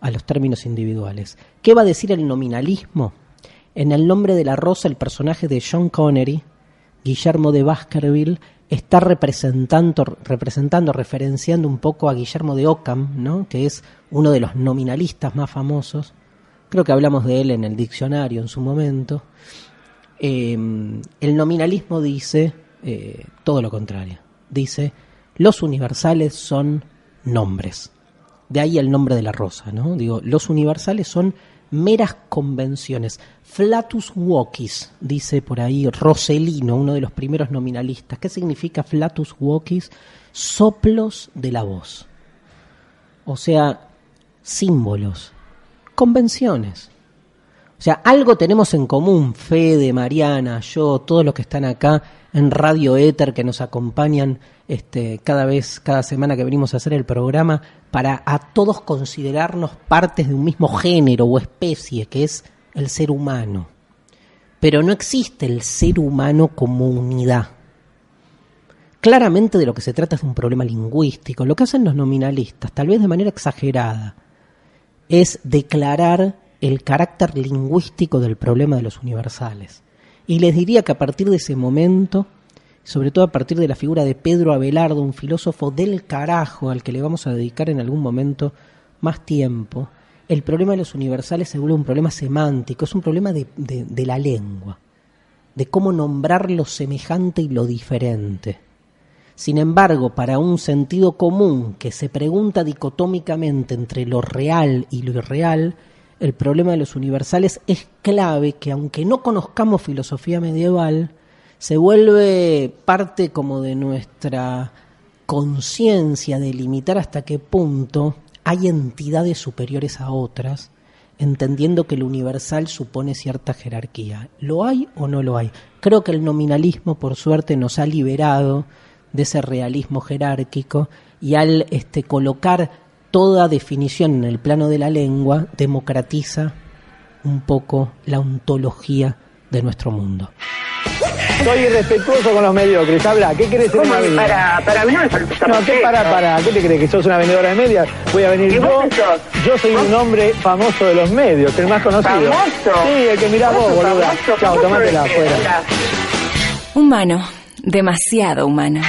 a los términos individuales. ¿Qué va a decir el nominalismo? En el nombre de la rosa, el personaje de John Connery, Guillermo de Baskerville, está representando, representando, referenciando un poco a Guillermo de Ockham, ¿no? que es uno de los nominalistas más famosos. Creo que hablamos de él en el diccionario en su momento. Eh, el nominalismo dice eh, todo lo contrario. Dice, los universales son nombres. De ahí el nombre de la rosa, ¿no? Digo, los universales son meras convenciones. Flatus vocis, dice por ahí Roselino, uno de los primeros nominalistas. ¿Qué significa flatus vocis? Soplos de la voz. O sea, símbolos, convenciones. O sea, algo tenemos en común, Fede, Mariana, yo, todos los que están acá en Radio Éter que nos acompañan este, cada vez, cada semana que venimos a hacer el programa, para a todos considerarnos partes de un mismo género o especie, que es el ser humano. Pero no existe el ser humano como unidad. Claramente de lo que se trata es de un problema lingüístico. Lo que hacen los nominalistas, tal vez de manera exagerada, es declarar el carácter lingüístico del problema de los universales. Y les diría que a partir de ese momento, sobre todo a partir de la figura de Pedro Abelardo, un filósofo del carajo al que le vamos a dedicar en algún momento más tiempo, el problema de los universales se vuelve un problema semántico, es un problema de, de la lengua, de cómo nombrar lo semejante y lo diferente. Sin embargo, para un sentido común que se pregunta dicotómicamente entre lo real y lo irreal, el problema de los universales es clave que aunque no conozcamos filosofía medieval, se vuelve parte como de nuestra conciencia de limitar hasta qué punto hay entidades superiores a otras, entendiendo que el universal supone cierta jerarquía. ¿Lo hay o no lo hay? Creo que el nominalismo, por suerte, nos ha liberado de ese realismo jerárquico y al este, colocar toda definición en el plano de la lengua democratiza un poco la ontología de nuestro mundo. Soy irrespetuoso con los mediocres. Habla, ¿qué crees en una vida? Para, para mí no No, ¿qué para, para? ¿Qué te crees? ¿Que sos una vendedora de medias? Voy a venir yo. Yo soy un hombre famoso de los medios, el más conocido. ¿Famoso? Sí, el que mirás vos, boluda. Chao, tomátela afuera. Humano, demasiado humano.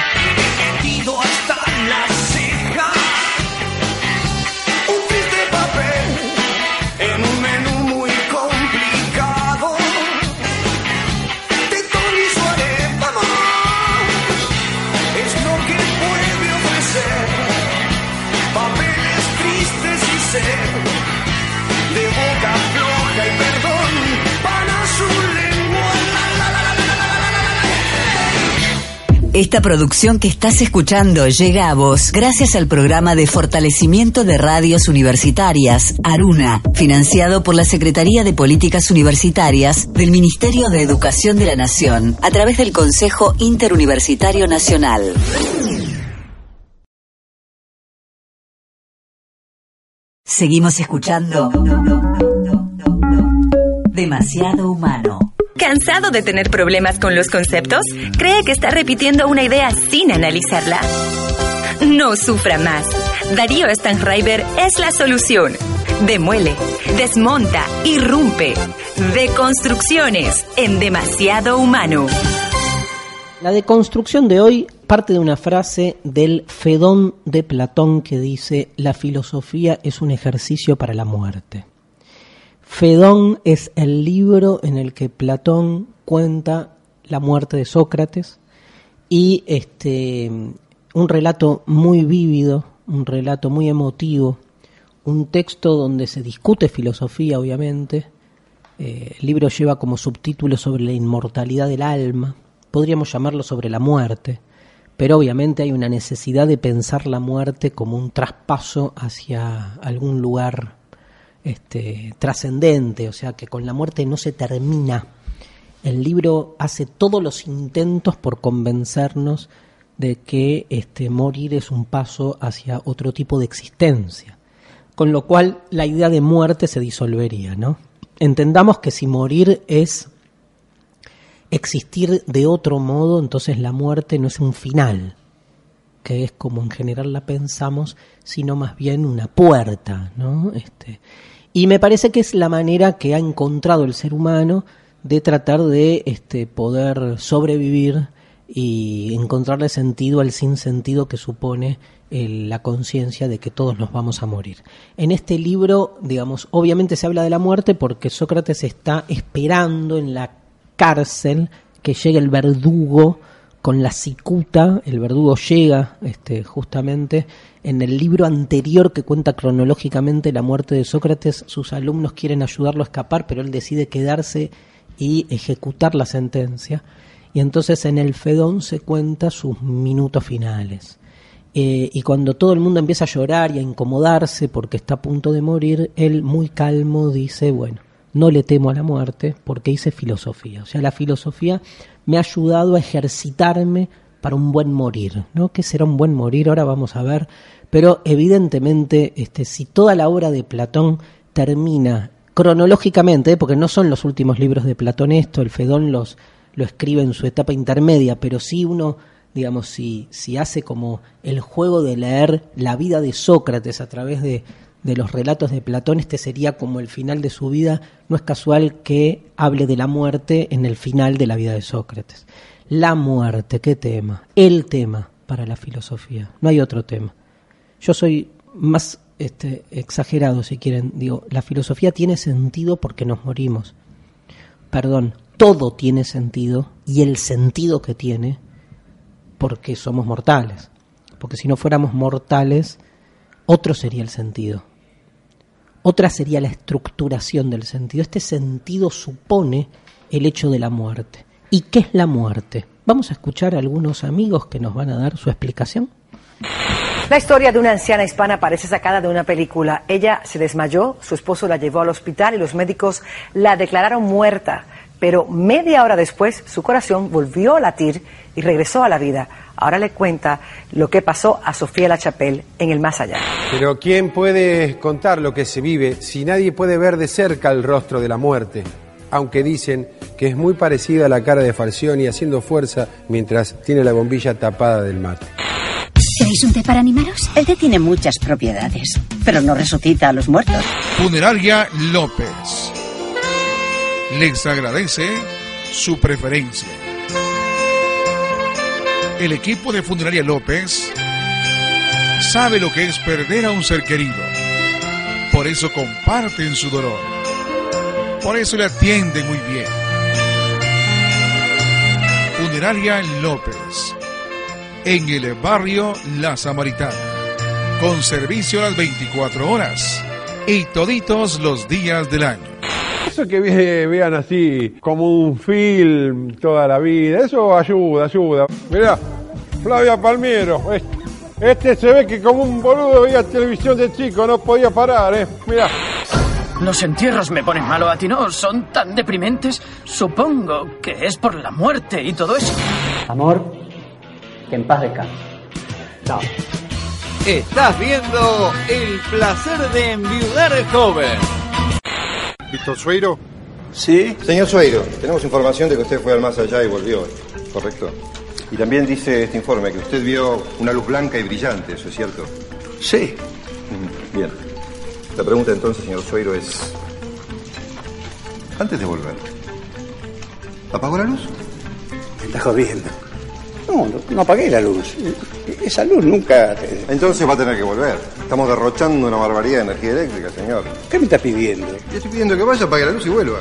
Esta producción que estás escuchando llega a vos gracias al programa de fortalecimiento de radios universitarias, Aruna, financiado por la Secretaría de Políticas Universitarias del Ministerio de Educación de la Nación, a través del Consejo Interuniversitario Nacional. Seguimos escuchando Demasiado Humano. ¿Cansado de tener problemas con los conceptos? ¿Cree que está repitiendo una idea sin analizarla? No sufra más. Darío Stanraiver es la solución. Demuele, desmonta, irrumpe. Deconstrucciones en demasiado humano. La deconstrucción de hoy parte de una frase del Fedón de Platón que dice, la filosofía es un ejercicio para la muerte. Fedón es el libro en el que Platón cuenta la muerte de Sócrates y este, un relato muy vívido, un relato muy emotivo, un texto donde se discute filosofía, obviamente. Eh, el libro lleva como subtítulo sobre la inmortalidad del alma, podríamos llamarlo sobre la muerte, pero obviamente hay una necesidad de pensar la muerte como un traspaso hacia algún lugar este, trascendente, o sea que con la muerte no se termina. El libro hace todos los intentos por convencernos de que este, morir es un paso hacia otro tipo de existencia, con lo cual la idea de muerte se disolvería, ¿no? Entendamos que si morir es existir de otro modo, entonces la muerte no es un final, que es como en general la pensamos, sino más bien una puerta, ¿no? Este, y me parece que es la manera que ha encontrado el ser humano de tratar de este, poder sobrevivir y encontrarle sentido al sinsentido que supone la conciencia de que todos nos vamos a morir. En este libro, digamos, obviamente se habla de la muerte porque Sócrates está esperando en la cárcel que llegue el verdugo con la cicuta, el verdugo llega este, justamente en el libro anterior que cuenta cronológicamente la muerte de Sócrates, sus alumnos quieren ayudarlo a escapar, pero él decide quedarse y ejecutar la sentencia. Y entonces en el Fedón se cuenta sus minutos finales. Eh, y cuando todo el mundo empieza a llorar y a incomodarse porque está a punto de morir, él muy calmo dice, bueno, no le temo a la muerte porque hice filosofía. O sea, la filosofía me ha ayudado a ejercitarme para un buen morir, ¿no? ¿Qué será un buen morir? Ahora vamos a ver. Pero evidentemente, este, si toda la obra de Platón termina cronológicamente, ¿eh? porque no son los últimos libros de Platón esto, el Fedón los, lo escribe en su etapa intermedia, pero si uno, digamos, si, si hace como el juego de leer la vida de Sócrates a través de, de los relatos de Platón, este sería como el final de su vida. No es casual que hable de la muerte en el final de la vida de Sócrates. La muerte, qué tema, el tema para la filosofía, no hay otro tema. Yo soy más este, exagerado, si quieren, digo, la filosofía tiene sentido porque nos morimos. Perdón, todo tiene sentido y el sentido que tiene porque somos mortales. Porque si no fuéramos mortales, otro sería el sentido. Otra sería la estructuración del sentido. Este sentido supone el hecho de la muerte. ¿Y qué es la muerte? Vamos a escuchar a algunos amigos que nos van a dar su explicación. La historia de una anciana hispana parece sacada de una película. Ella se desmayó, su esposo la llevó al hospital y los médicos la declararon muerta. Pero media hora después su corazón volvió a latir y regresó a la vida. Ahora le cuenta lo que pasó a Sofía La Chapelle en el más allá. Pero ¿quién puede contar lo que se vive si nadie puede ver de cerca el rostro de la muerte? Aunque dicen que es muy parecida a la cara de Falcioni haciendo fuerza mientras tiene la bombilla tapada del mate. ¿Queréis un té para animaros? El té tiene muchas propiedades, pero no resucita a los muertos. Funeraria López les agradece su preferencia. El equipo de Funeraria López sabe lo que es perder a un ser querido. Por eso comparten su dolor. Por eso le atienden muy bien. Funeraria López. En el barrio La Samaritana. Con servicio a las 24 horas. Y toditos los días del año. Eso que vean así como un film toda la vida, eso ayuda, ayuda. Mirá, Flavia Palmiero, este se ve que como un boludo veía televisión de chico, no podía parar, ¿eh? Mirá. Los entierros me ponen malo a ti, ¿no? Son tan deprimentes. Supongo que es por la muerte y todo eso. Amor, que en paz descanse. Chao. Estás viendo El placer de enviudar joven. Víctor Sueiro, Sí. Señor Sueiro, tenemos información de que usted fue al más allá y volvió, ¿correcto? Y también dice este informe que usted vio una luz blanca y brillante, ¿eso es cierto? Sí. Bien. La pregunta entonces, señor Sueiro, es... Antes de volver, ¿apagó la luz? Me está jodiendo. No, no, no apagué la luz. Esa luz nunca... Entonces va a tener que volver. Estamos derrochando una barbaridad de energía eléctrica, señor. ¿Qué me está pidiendo? Le estoy pidiendo que vaya, apague la luz y vuelva.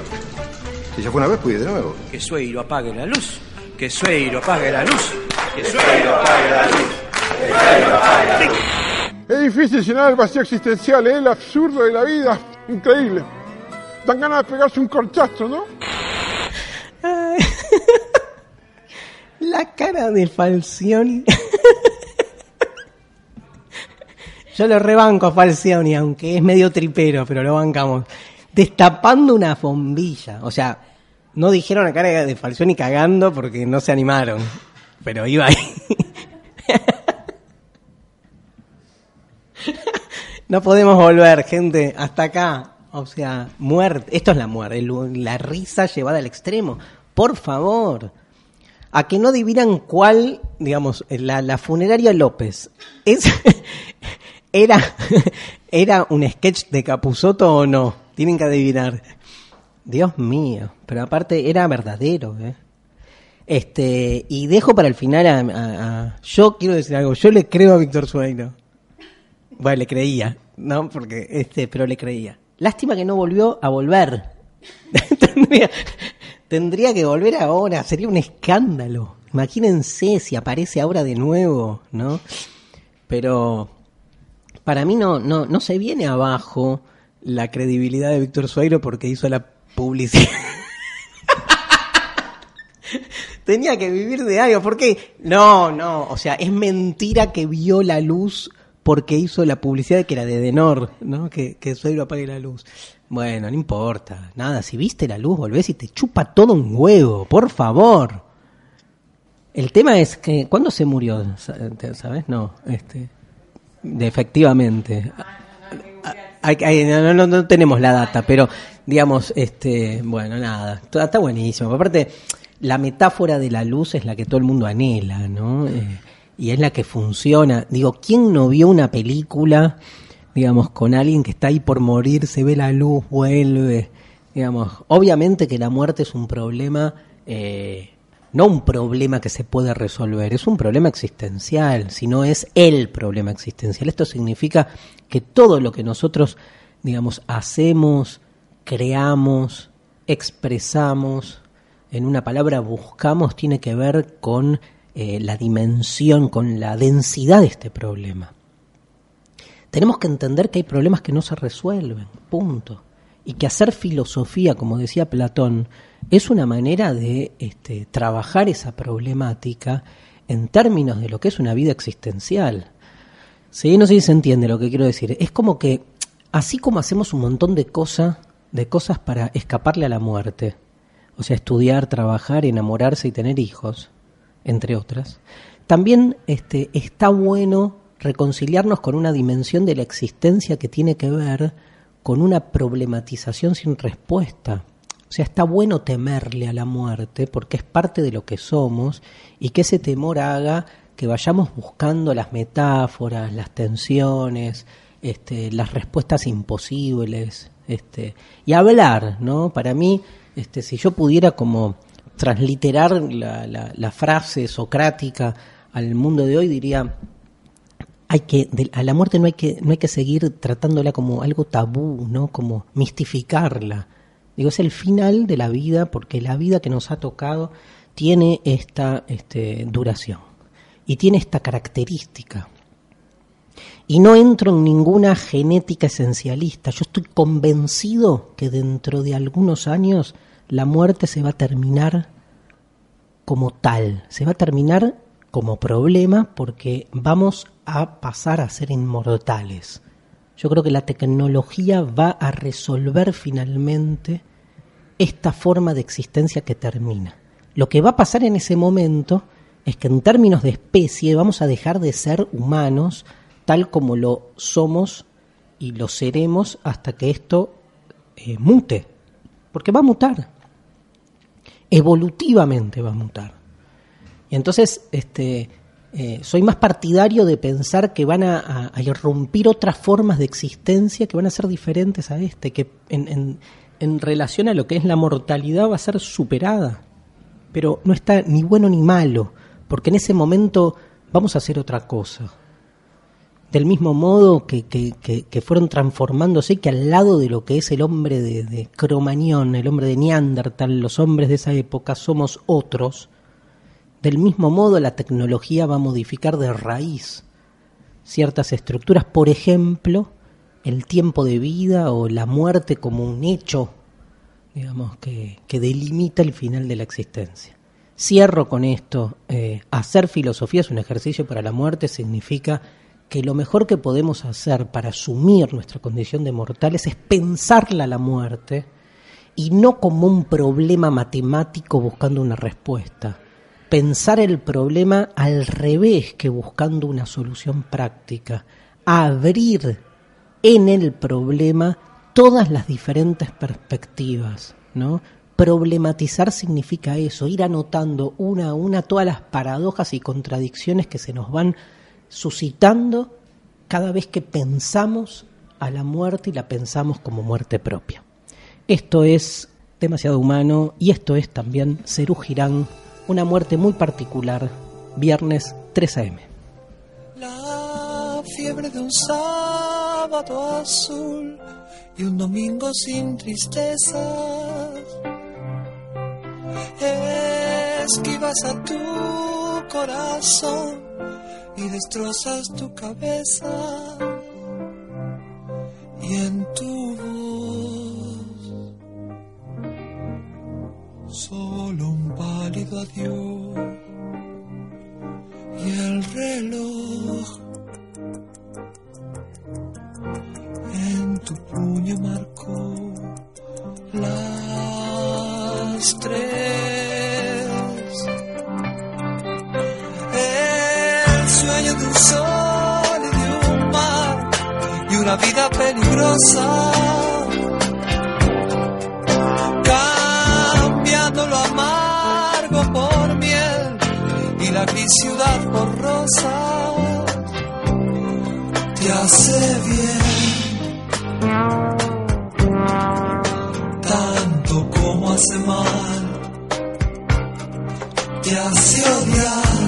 Si ya fue una vez, puede ir de nuevo. Que Sueiro apague la luz. Que Sueiro apague la luz. Que Sueiro apague la luz. Que Sueiro apague la luz. Es difícil llenar el vacío existencial, ¿eh? el absurdo de la vida. Increíble. Dan ganas de pegarse un corchazo, ¿no? <laughs> La cara de Falcioni. <laughs> Yo lo rebanco a Falcioni, aunque es medio tripero, pero lo bancamos. Destapando una bombilla. O sea, no dijeron la cara de Falcioni cagando porque no se animaron. Pero iba ahí. <laughs> No podemos volver, gente, hasta acá. O sea, muerte. Esto es la muerte, la risa llevada al extremo. Por favor. A que no adivinan cuál, digamos, la, la funeraria López. Es, <laughs> era, <laughs> ¿Era un sketch de Capuzoto o no? Tienen que adivinar. Dios mío. Pero aparte era verdadero, ¿eh? Este, y dejo para el final a, a- a- Yo quiero decir algo. Yo le creo a Víctor Sueiro. Bueno, le creía, ¿no? Porque, este, pero le creía. Lástima que no volvió a volver. <laughs> tendría, tendría que volver ahora, sería un escándalo. Imagínense si aparece ahora de nuevo, ¿no? Pero para mí no, no, no se viene abajo la credibilidad de Víctor Sueiro porque hizo la publicidad. <laughs> Tenía que vivir de algo, ¿por qué? No, no, o sea, es mentira que vio la luz porque hizo la publicidad que era de Denor, ¿no? Que, que Sueiro apague la luz. Bueno, no importa, nada, si viste la luz, volvés y te chupa todo un huevo, por favor. El tema es que, ¿cuándo se murió? ¿Sabes? No, este, de, efectivamente. No, no- no tenemos la data, pero digamos, este, bueno, nada, está, está buenísimo. Aparte, la metáfora de la luz es la que todo el mundo anhela, ¿no? Eh, y es la que funciona. Digo, ¿quién no vio una película, digamos, con alguien que está ahí por morir, se ve la luz, vuelve? Digamos, obviamente que la muerte es un problema, eh, no un problema que se puede resolver, es un problema existencial, si no es el problema existencial. Esto significa que todo lo que nosotros, digamos, hacemos, creamos, expresamos, en una palabra buscamos, tiene que ver con eh, la dimensión, con la densidad de este problema. Tenemos que entender que hay problemas que no se resuelven, punto. Y que hacer filosofía, como decía Platón, es una manera de este, trabajar esa problemática en términos de lo que es una vida existencial. Sí, no sé si se entiende lo que quiero decir. Es como que, así como hacemos un montón de cosas, de cosas para escaparle a la muerte, o sea, estudiar, trabajar, enamorarse y tener hijos, entre otras, también este, está bueno reconciliarnos con una dimensión de la existencia que tiene que ver con una problematización sin respuesta. O sea, está bueno temerle a la muerte porque es parte de lo que somos y que ese temor haga que vayamos buscando las metáforas, las tensiones, este, las respuestas imposibles, este, y hablar, ¿no? Para mí, este, si yo pudiera como transliterar la, frase socrática al mundo de hoy, diría, hay que a la muerte no hay que no hay que seguir tratándola como algo tabú no como mistificarla. Digo es el final de la vida porque la vida que nos ha tocado tiene esta este, duración y tiene esta característica. Y no entro en ninguna genética esencialista. Yo estoy convencido que dentro de algunos años la muerte se va a terminar como tal, se va a terminar como problema porque vamos a pasar a ser inmortales. Yo creo que la tecnología va a resolver finalmente esta forma de existencia que termina. Lo que va a pasar en ese momento es que en términos de especie vamos a dejar de ser humanos tal como lo somos y lo seremos hasta que esto eh, mute. Porque va a mutar. Evolutivamente va a mutar. Y entonces, este, eh, soy más partidario de pensar que van a, a, irrumpir otras formas de existencia que van a ser diferentes a este, que en, en relación a lo que es la mortalidad va a ser superada. Pero no está ni bueno ni malo, porque en ese momento vamos a hacer otra cosa del mismo modo que, que, que, fueron transformándose, que al lado de lo que es el hombre de, de Cromañón, el hombre de Neandertal, los hombres de esa época somos otros, del mismo modo la tecnología va a modificar de raíz ciertas estructuras, por ejemplo, el tiempo de vida o la muerte como un hecho, digamos, que, que delimita el final de la existencia. Cierro con esto, eh, hacer filosofía es un ejercicio para la muerte, significa que lo mejor que podemos hacer para asumir nuestra condición de mortales es pensarla la muerte y no como un problema matemático buscando una respuesta. Pensar el problema al revés que buscando una solución práctica. Abrir en el problema todas las diferentes perspectivas, ¿no? Problematizar significa eso, ir anotando una a una todas las paradojas y contradicciones que se nos van suscitando cada vez que pensamos a la muerte y la pensamos como muerte propia. Esto es demasiado humano y esto es también Cerú una muerte muy particular, viernes 3 a.m. La fiebre de un sábado azul y un domingo sin tristezas. Esquivas a tu corazón y destrozas tu cabeza. Y en tu voz solo un pálido adiós. Y el reloj en tu puño marcó las tres una vida peligrosa. Cambiando lo amargo por miel y la gris ciudad por rosa. Te hace bien tanto como hace mal. Te hace odiar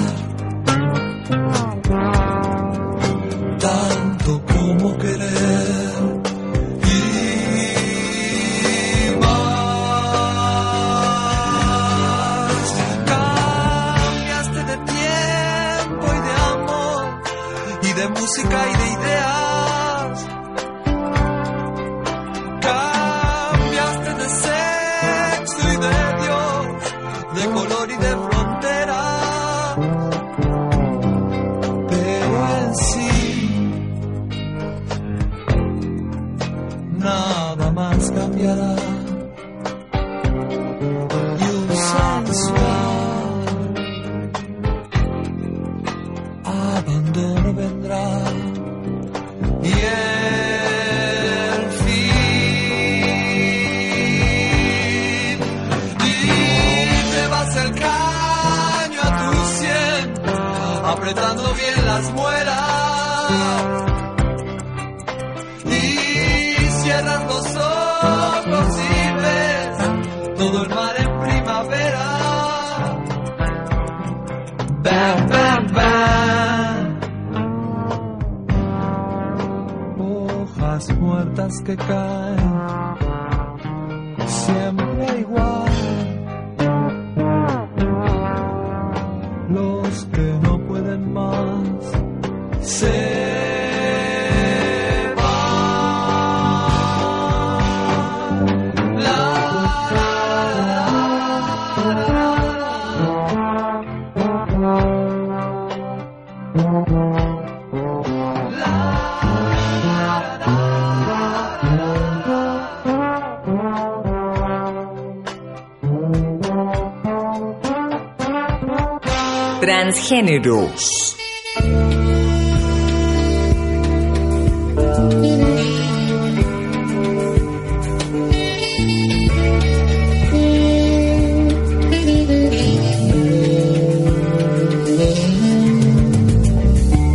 géneros.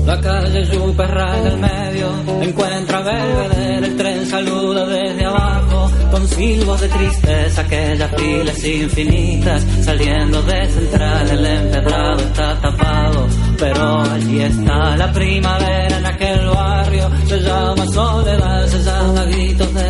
La calle Superra del medio encuentra a Belvedere, el tren saluda desde abajo con silbos de tristeza aquellas filas infinitas saliendo de central el empedrado está pero allí está la primavera en aquel barrio. Se llama soledad se llama gritos de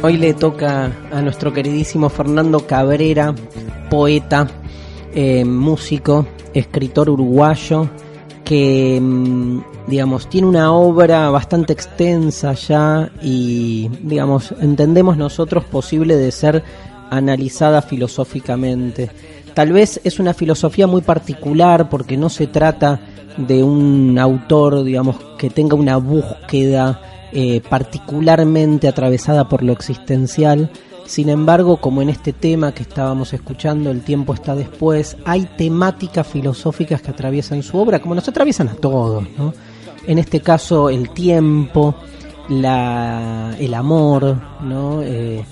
Hoy le toca a nuestro queridísimo Fernando Cabrera, poeta, eh, músico, escritor uruguayo, que mm, digamos tiene una obra bastante extensa ya y digamos entendemos nosotros posible de ser analizada filosóficamente. Tal vez es una filosofía muy particular porque no se trata de un autor, digamos, que tenga una búsqueda eh, particularmente atravesada por lo existencial. Sin embargo, como en este tema que estábamos escuchando, El tiempo está después, hay temáticas filosóficas que atraviesan su obra, como nos atraviesan a todos, ¿no? En este caso, el tiempo, la, el amor, ¿no? Eh,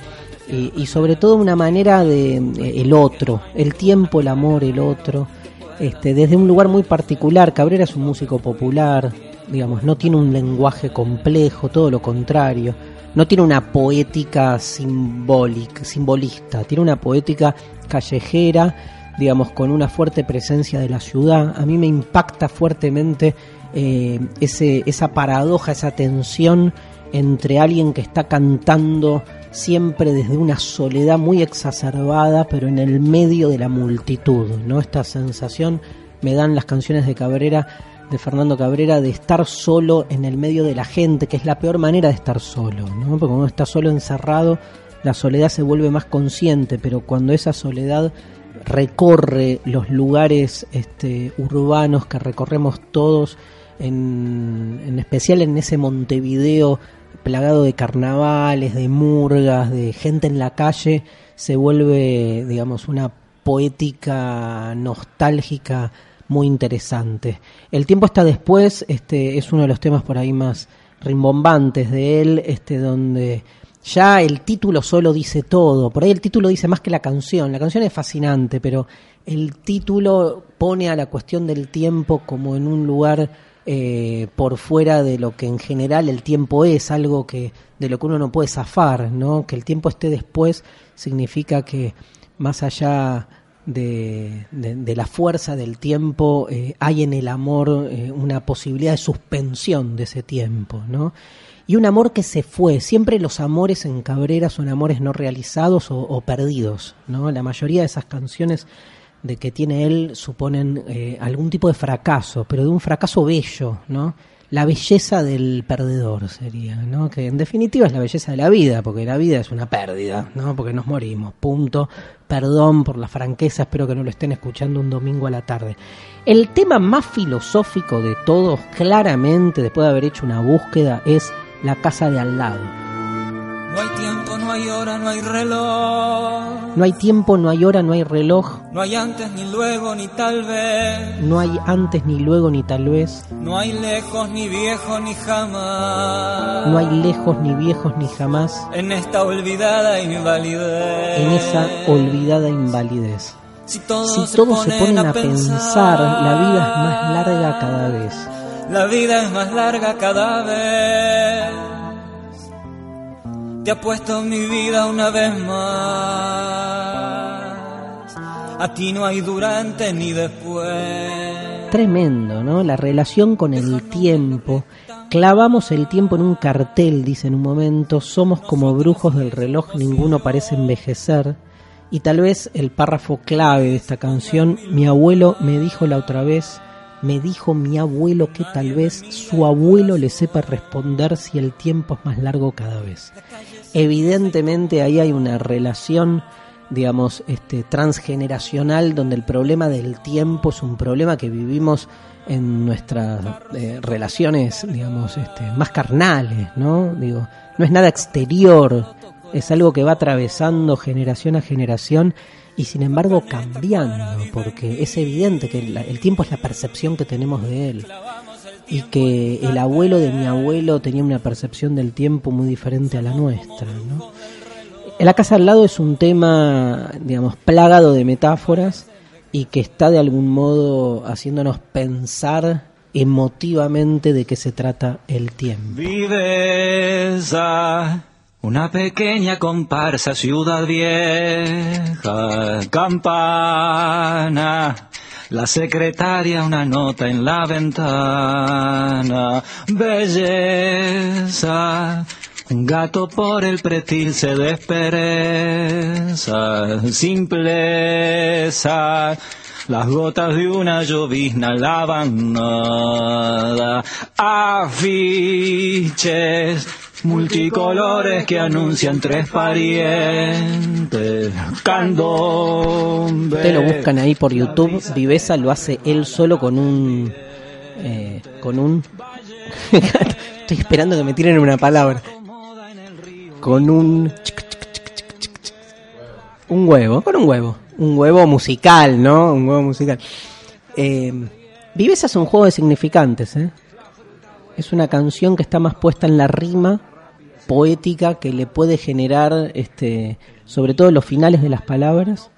y, y sobre todo una manera de eh, el otro, el tiempo, el amor, el otro, este, desde un lugar muy particular. Cabrera es un músico popular, digamos, no tiene un lenguaje complejo, todo lo contrario. No tiene una poética simbólica, simbolista, tiene una poética callejera, digamos, con una fuerte presencia de la ciudad. A mí me impacta fuertemente eh, ese, esa paradoja, esa tensión entre alguien que está cantando siempre desde una soledad muy exacerbada, pero en el medio de la multitud, ¿no? Esta sensación me dan las canciones de Cabrera, de Fernando Cabrera, de estar solo en el medio de la gente, que es la peor manera de estar solo, ¿no? Porque cuando uno está solo encerrado, la soledad se vuelve más consciente, pero cuando esa soledad recorre los lugares este, urbanos que recorremos todos, en, en especial en ese Montevideo plagado de carnavales, de murgas, de gente en la calle, se vuelve, digamos, una poética nostálgica muy interesante. El tiempo está después, este es uno de los temas por ahí más rimbombantes de él, este donde ya el título solo dice todo. Por ahí el título dice más que la canción. La canción es fascinante, pero el título pone a la cuestión del tiempo como en un lugar eh, por fuera de lo que en general el tiempo es, algo que de lo que uno no puede zafar, ¿no? Que el tiempo esté después significa que más allá de, de, la fuerza del tiempo eh, hay en el amor eh, una posibilidad de suspensión de ese tiempo, ¿no? Y un amor que se fue. Siempre los amores en Cabrera son amores no realizados o, o perdidos, ¿no? La mayoría de esas canciones de que tiene él suponen eh, algún tipo de fracaso, pero de un fracaso bello, ¿no? La belleza del perdedor sería, ¿no? Que en definitiva es la belleza de la vida, porque la vida es una pérdida, ¿no? Porque nos morimos, punto. Perdón por la franqueza, espero que no lo estén escuchando un domingo a la tarde. El tema más filosófico de todos, claramente, después de haber hecho una búsqueda, es la casa de al lado. No hay tiempo, hay hora, no hay reloj. No hay tiempo, no hay hora, no hay reloj. No hay antes ni luego ni tal vez. No hay antes ni luego ni tal vez. No hay lejos ni viejo ni jamás. No hay lejos ni viejos ni jamás. En esta olvidada invalidez. En esa olvidada invalidez. Si todos, si se, todos ponen se ponen a a pensar, la vida es más larga cada vez. La vida es más larga cada vez. Te apuesto mi vida una vez más. A ti no hay durante ni después. Tremendo, ¿no? La relación con el tiempo. Clavamos el tiempo en un cartel, dice en un momento. Somos como brujos del reloj, ninguno parece envejecer. Y tal vez el párrafo clave de esta canción, mi abuelo me dijo la otra vez, me dijo mi abuelo que tal vez su abuelo le sepa responder si el tiempo es más largo cada vez. Evidentemente ahí hay una relación, digamos, este, transgeneracional donde el problema del tiempo es un problema que vivimos en nuestras eh, relaciones, digamos, este, más carnales, ¿no? Digo, no es nada exterior Es algo que va atravesando generación a generación y sin embargo cambiando, porque es evidente que el tiempo es la percepción que tenemos de él y que el abuelo de mi abuelo tenía una percepción del tiempo muy diferente a la nuestra. ¿no? La casa al lado es un tema, digamos, plagado de metáforas y que está de algún modo haciéndonos pensar emotivamente de qué se trata el tiempo. Viveza, una pequeña comparsa, ciudad vieja, campana. La secretaria una nota en la ventana, belleza, un gato por el pretil se despereza, simpleza. Las gotas de una llovizna lavan nada, afiches, multicolores que anuncian tres parientes, candombe. Ustedes lo buscan ahí por YouTube, Viveza lo hace él solo con un... Eh, con un... <laughs> Estoy esperando que me tiren una palabra con un un huevo, con un huevo, un huevo musical, ¿no? Un huevo musical. Eh, Viveza es un juego de significantes, ¿eh? Es una canción que está más puesta en la rima poética que le puede generar, este, sobre todo los finales de las palabras.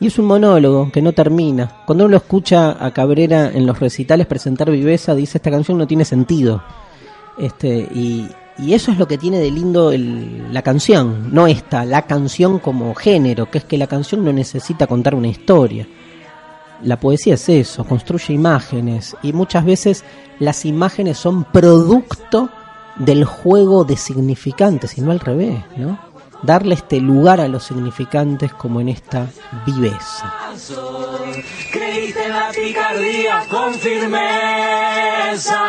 Y es un monólogo que no termina. Cuando uno lo escucha a Cabrera en los recitales presentar Viveza, dice esta canción no tiene sentido. Este, y, y eso es lo que tiene de lindo el, la canción, no esta, la canción como género, que es que la canción no necesita contar una historia. La poesía es eso, construye imágenes y muchas veces las imágenes son producto del juego de significantes y no al revés, ¿no? Darle este lugar a los significantes como en esta viveza. Creíste en la picardía con firmeza,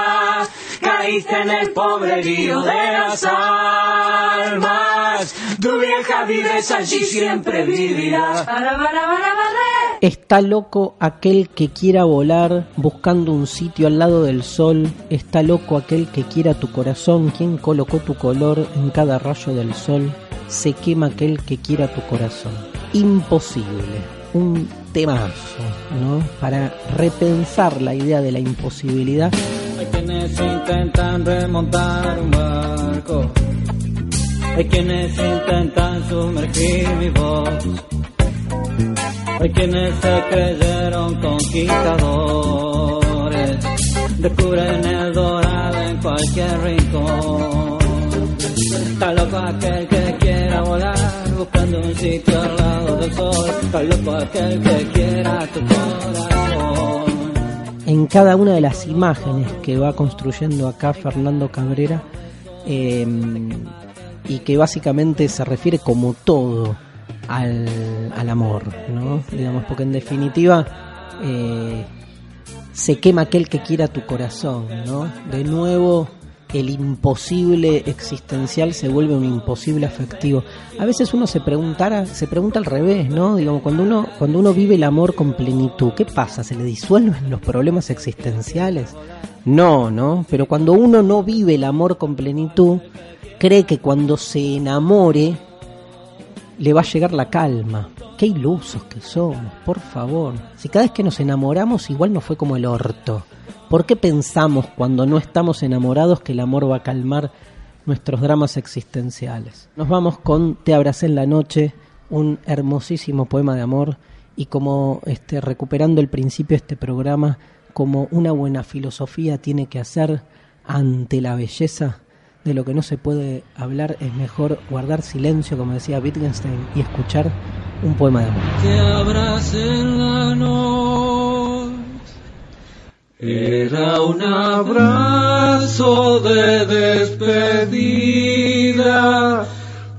caíste en el pobrerío de las almas. Tu vieja viveza allí siempre vivirá. Está loco aquel que quiera volar buscando un sitio al lado del sol. Está loco aquel que quiera tu corazón. Quien colocó tu color en cada rayo del sol? Se quema aquel que quiera tu corazón. Imposible. Un temazo, ¿no? Para repensar la idea de la imposibilidad. Hay quienes intentan remontar un barco. Hay quienes intentan sumergir mi voz. Hay quienes se creyeron conquistadores. Descubren el dorado en cualquier rincón. Está loco aquel que volar buscando un sitio al lado del sol. Aquel que quiera tu corazón. En cada una de las imágenes que va construyendo acá Fernando Cabrera, eh, y que básicamente se refiere como todo al, al amor, ¿no? Digamos, porque en definitiva eh, se quema aquel que quiera tu corazón, ¿no? De nuevo el imposible existencial se vuelve un imposible afectivo. A veces uno se preguntara, se pregunta al revés, ¿no? Digamos, cuando uno, cuando uno vive el amor con plenitud, ¿qué pasa? ¿Se le disuelven los problemas existenciales? No, ¿no? Pero cuando uno no vive el amor con plenitud, cree que cuando se enamore le va a llegar la calma. Qué ilusos que somos, por favor. Si cada vez que nos enamoramos igual no fue como el orto. ¿Por qué pensamos cuando no estamos enamorados que el amor va a calmar nuestros dramas existenciales? Nos vamos con Te abracé en la noche, un hermosísimo poema de amor y como este recuperando el principio de este programa, como una buena filosofía tiene que hacer ante la belleza de lo que no se puede hablar, es mejor guardar silencio, como decía Wittgenstein, y escuchar un poema de amor. Te abracé en la noche. Era un abrazo de despedida.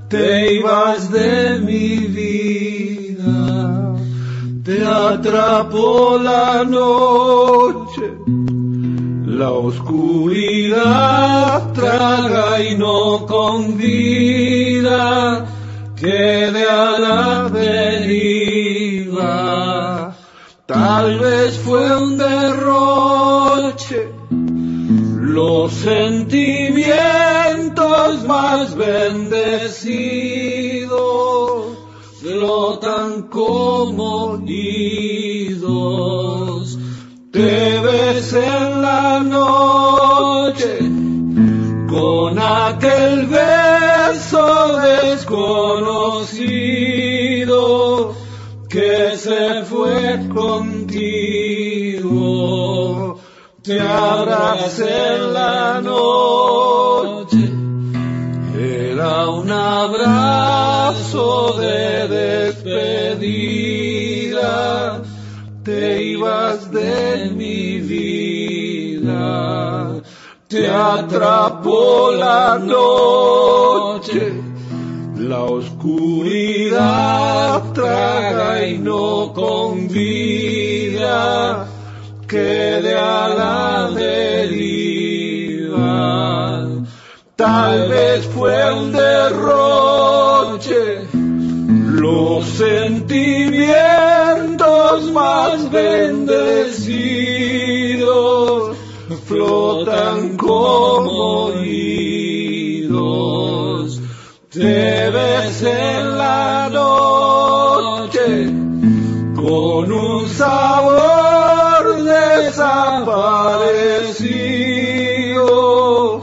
Te ibas de mi vida. Te atrapó la noche. La oscuridad traga y no convida, quede a la deriva. Tal vez fue un derroche, los sentimientos más bendecidos como idos. Te ves aquel beso desconocido que se fue contigo. Te abracé en la noche, era un abrazo de despedida, te ibas de mi vida, te atrapó la noche. La oscuridad traga y no convida, quede a la deriva. Tal vez fue un derroche, los sentimientos más bendecidos flotan como idos. Te ves en la noche con un sabor desaparecido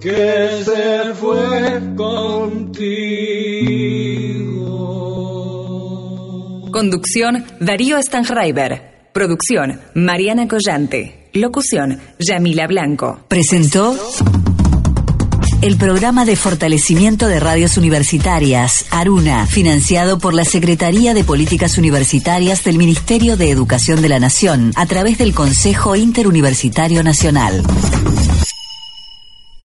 que se fue contigo. Conducción Darío Stanraiver. Producción Mariana Collante. Locución Yamila Blanco. Presentó el programa de fortalecimiento de radios universitarias, Aruna, financiado por la Secretaría de Políticas Universitarias del Ministerio de Educación de la Nación, a través del Consejo Interuniversitario Nacional.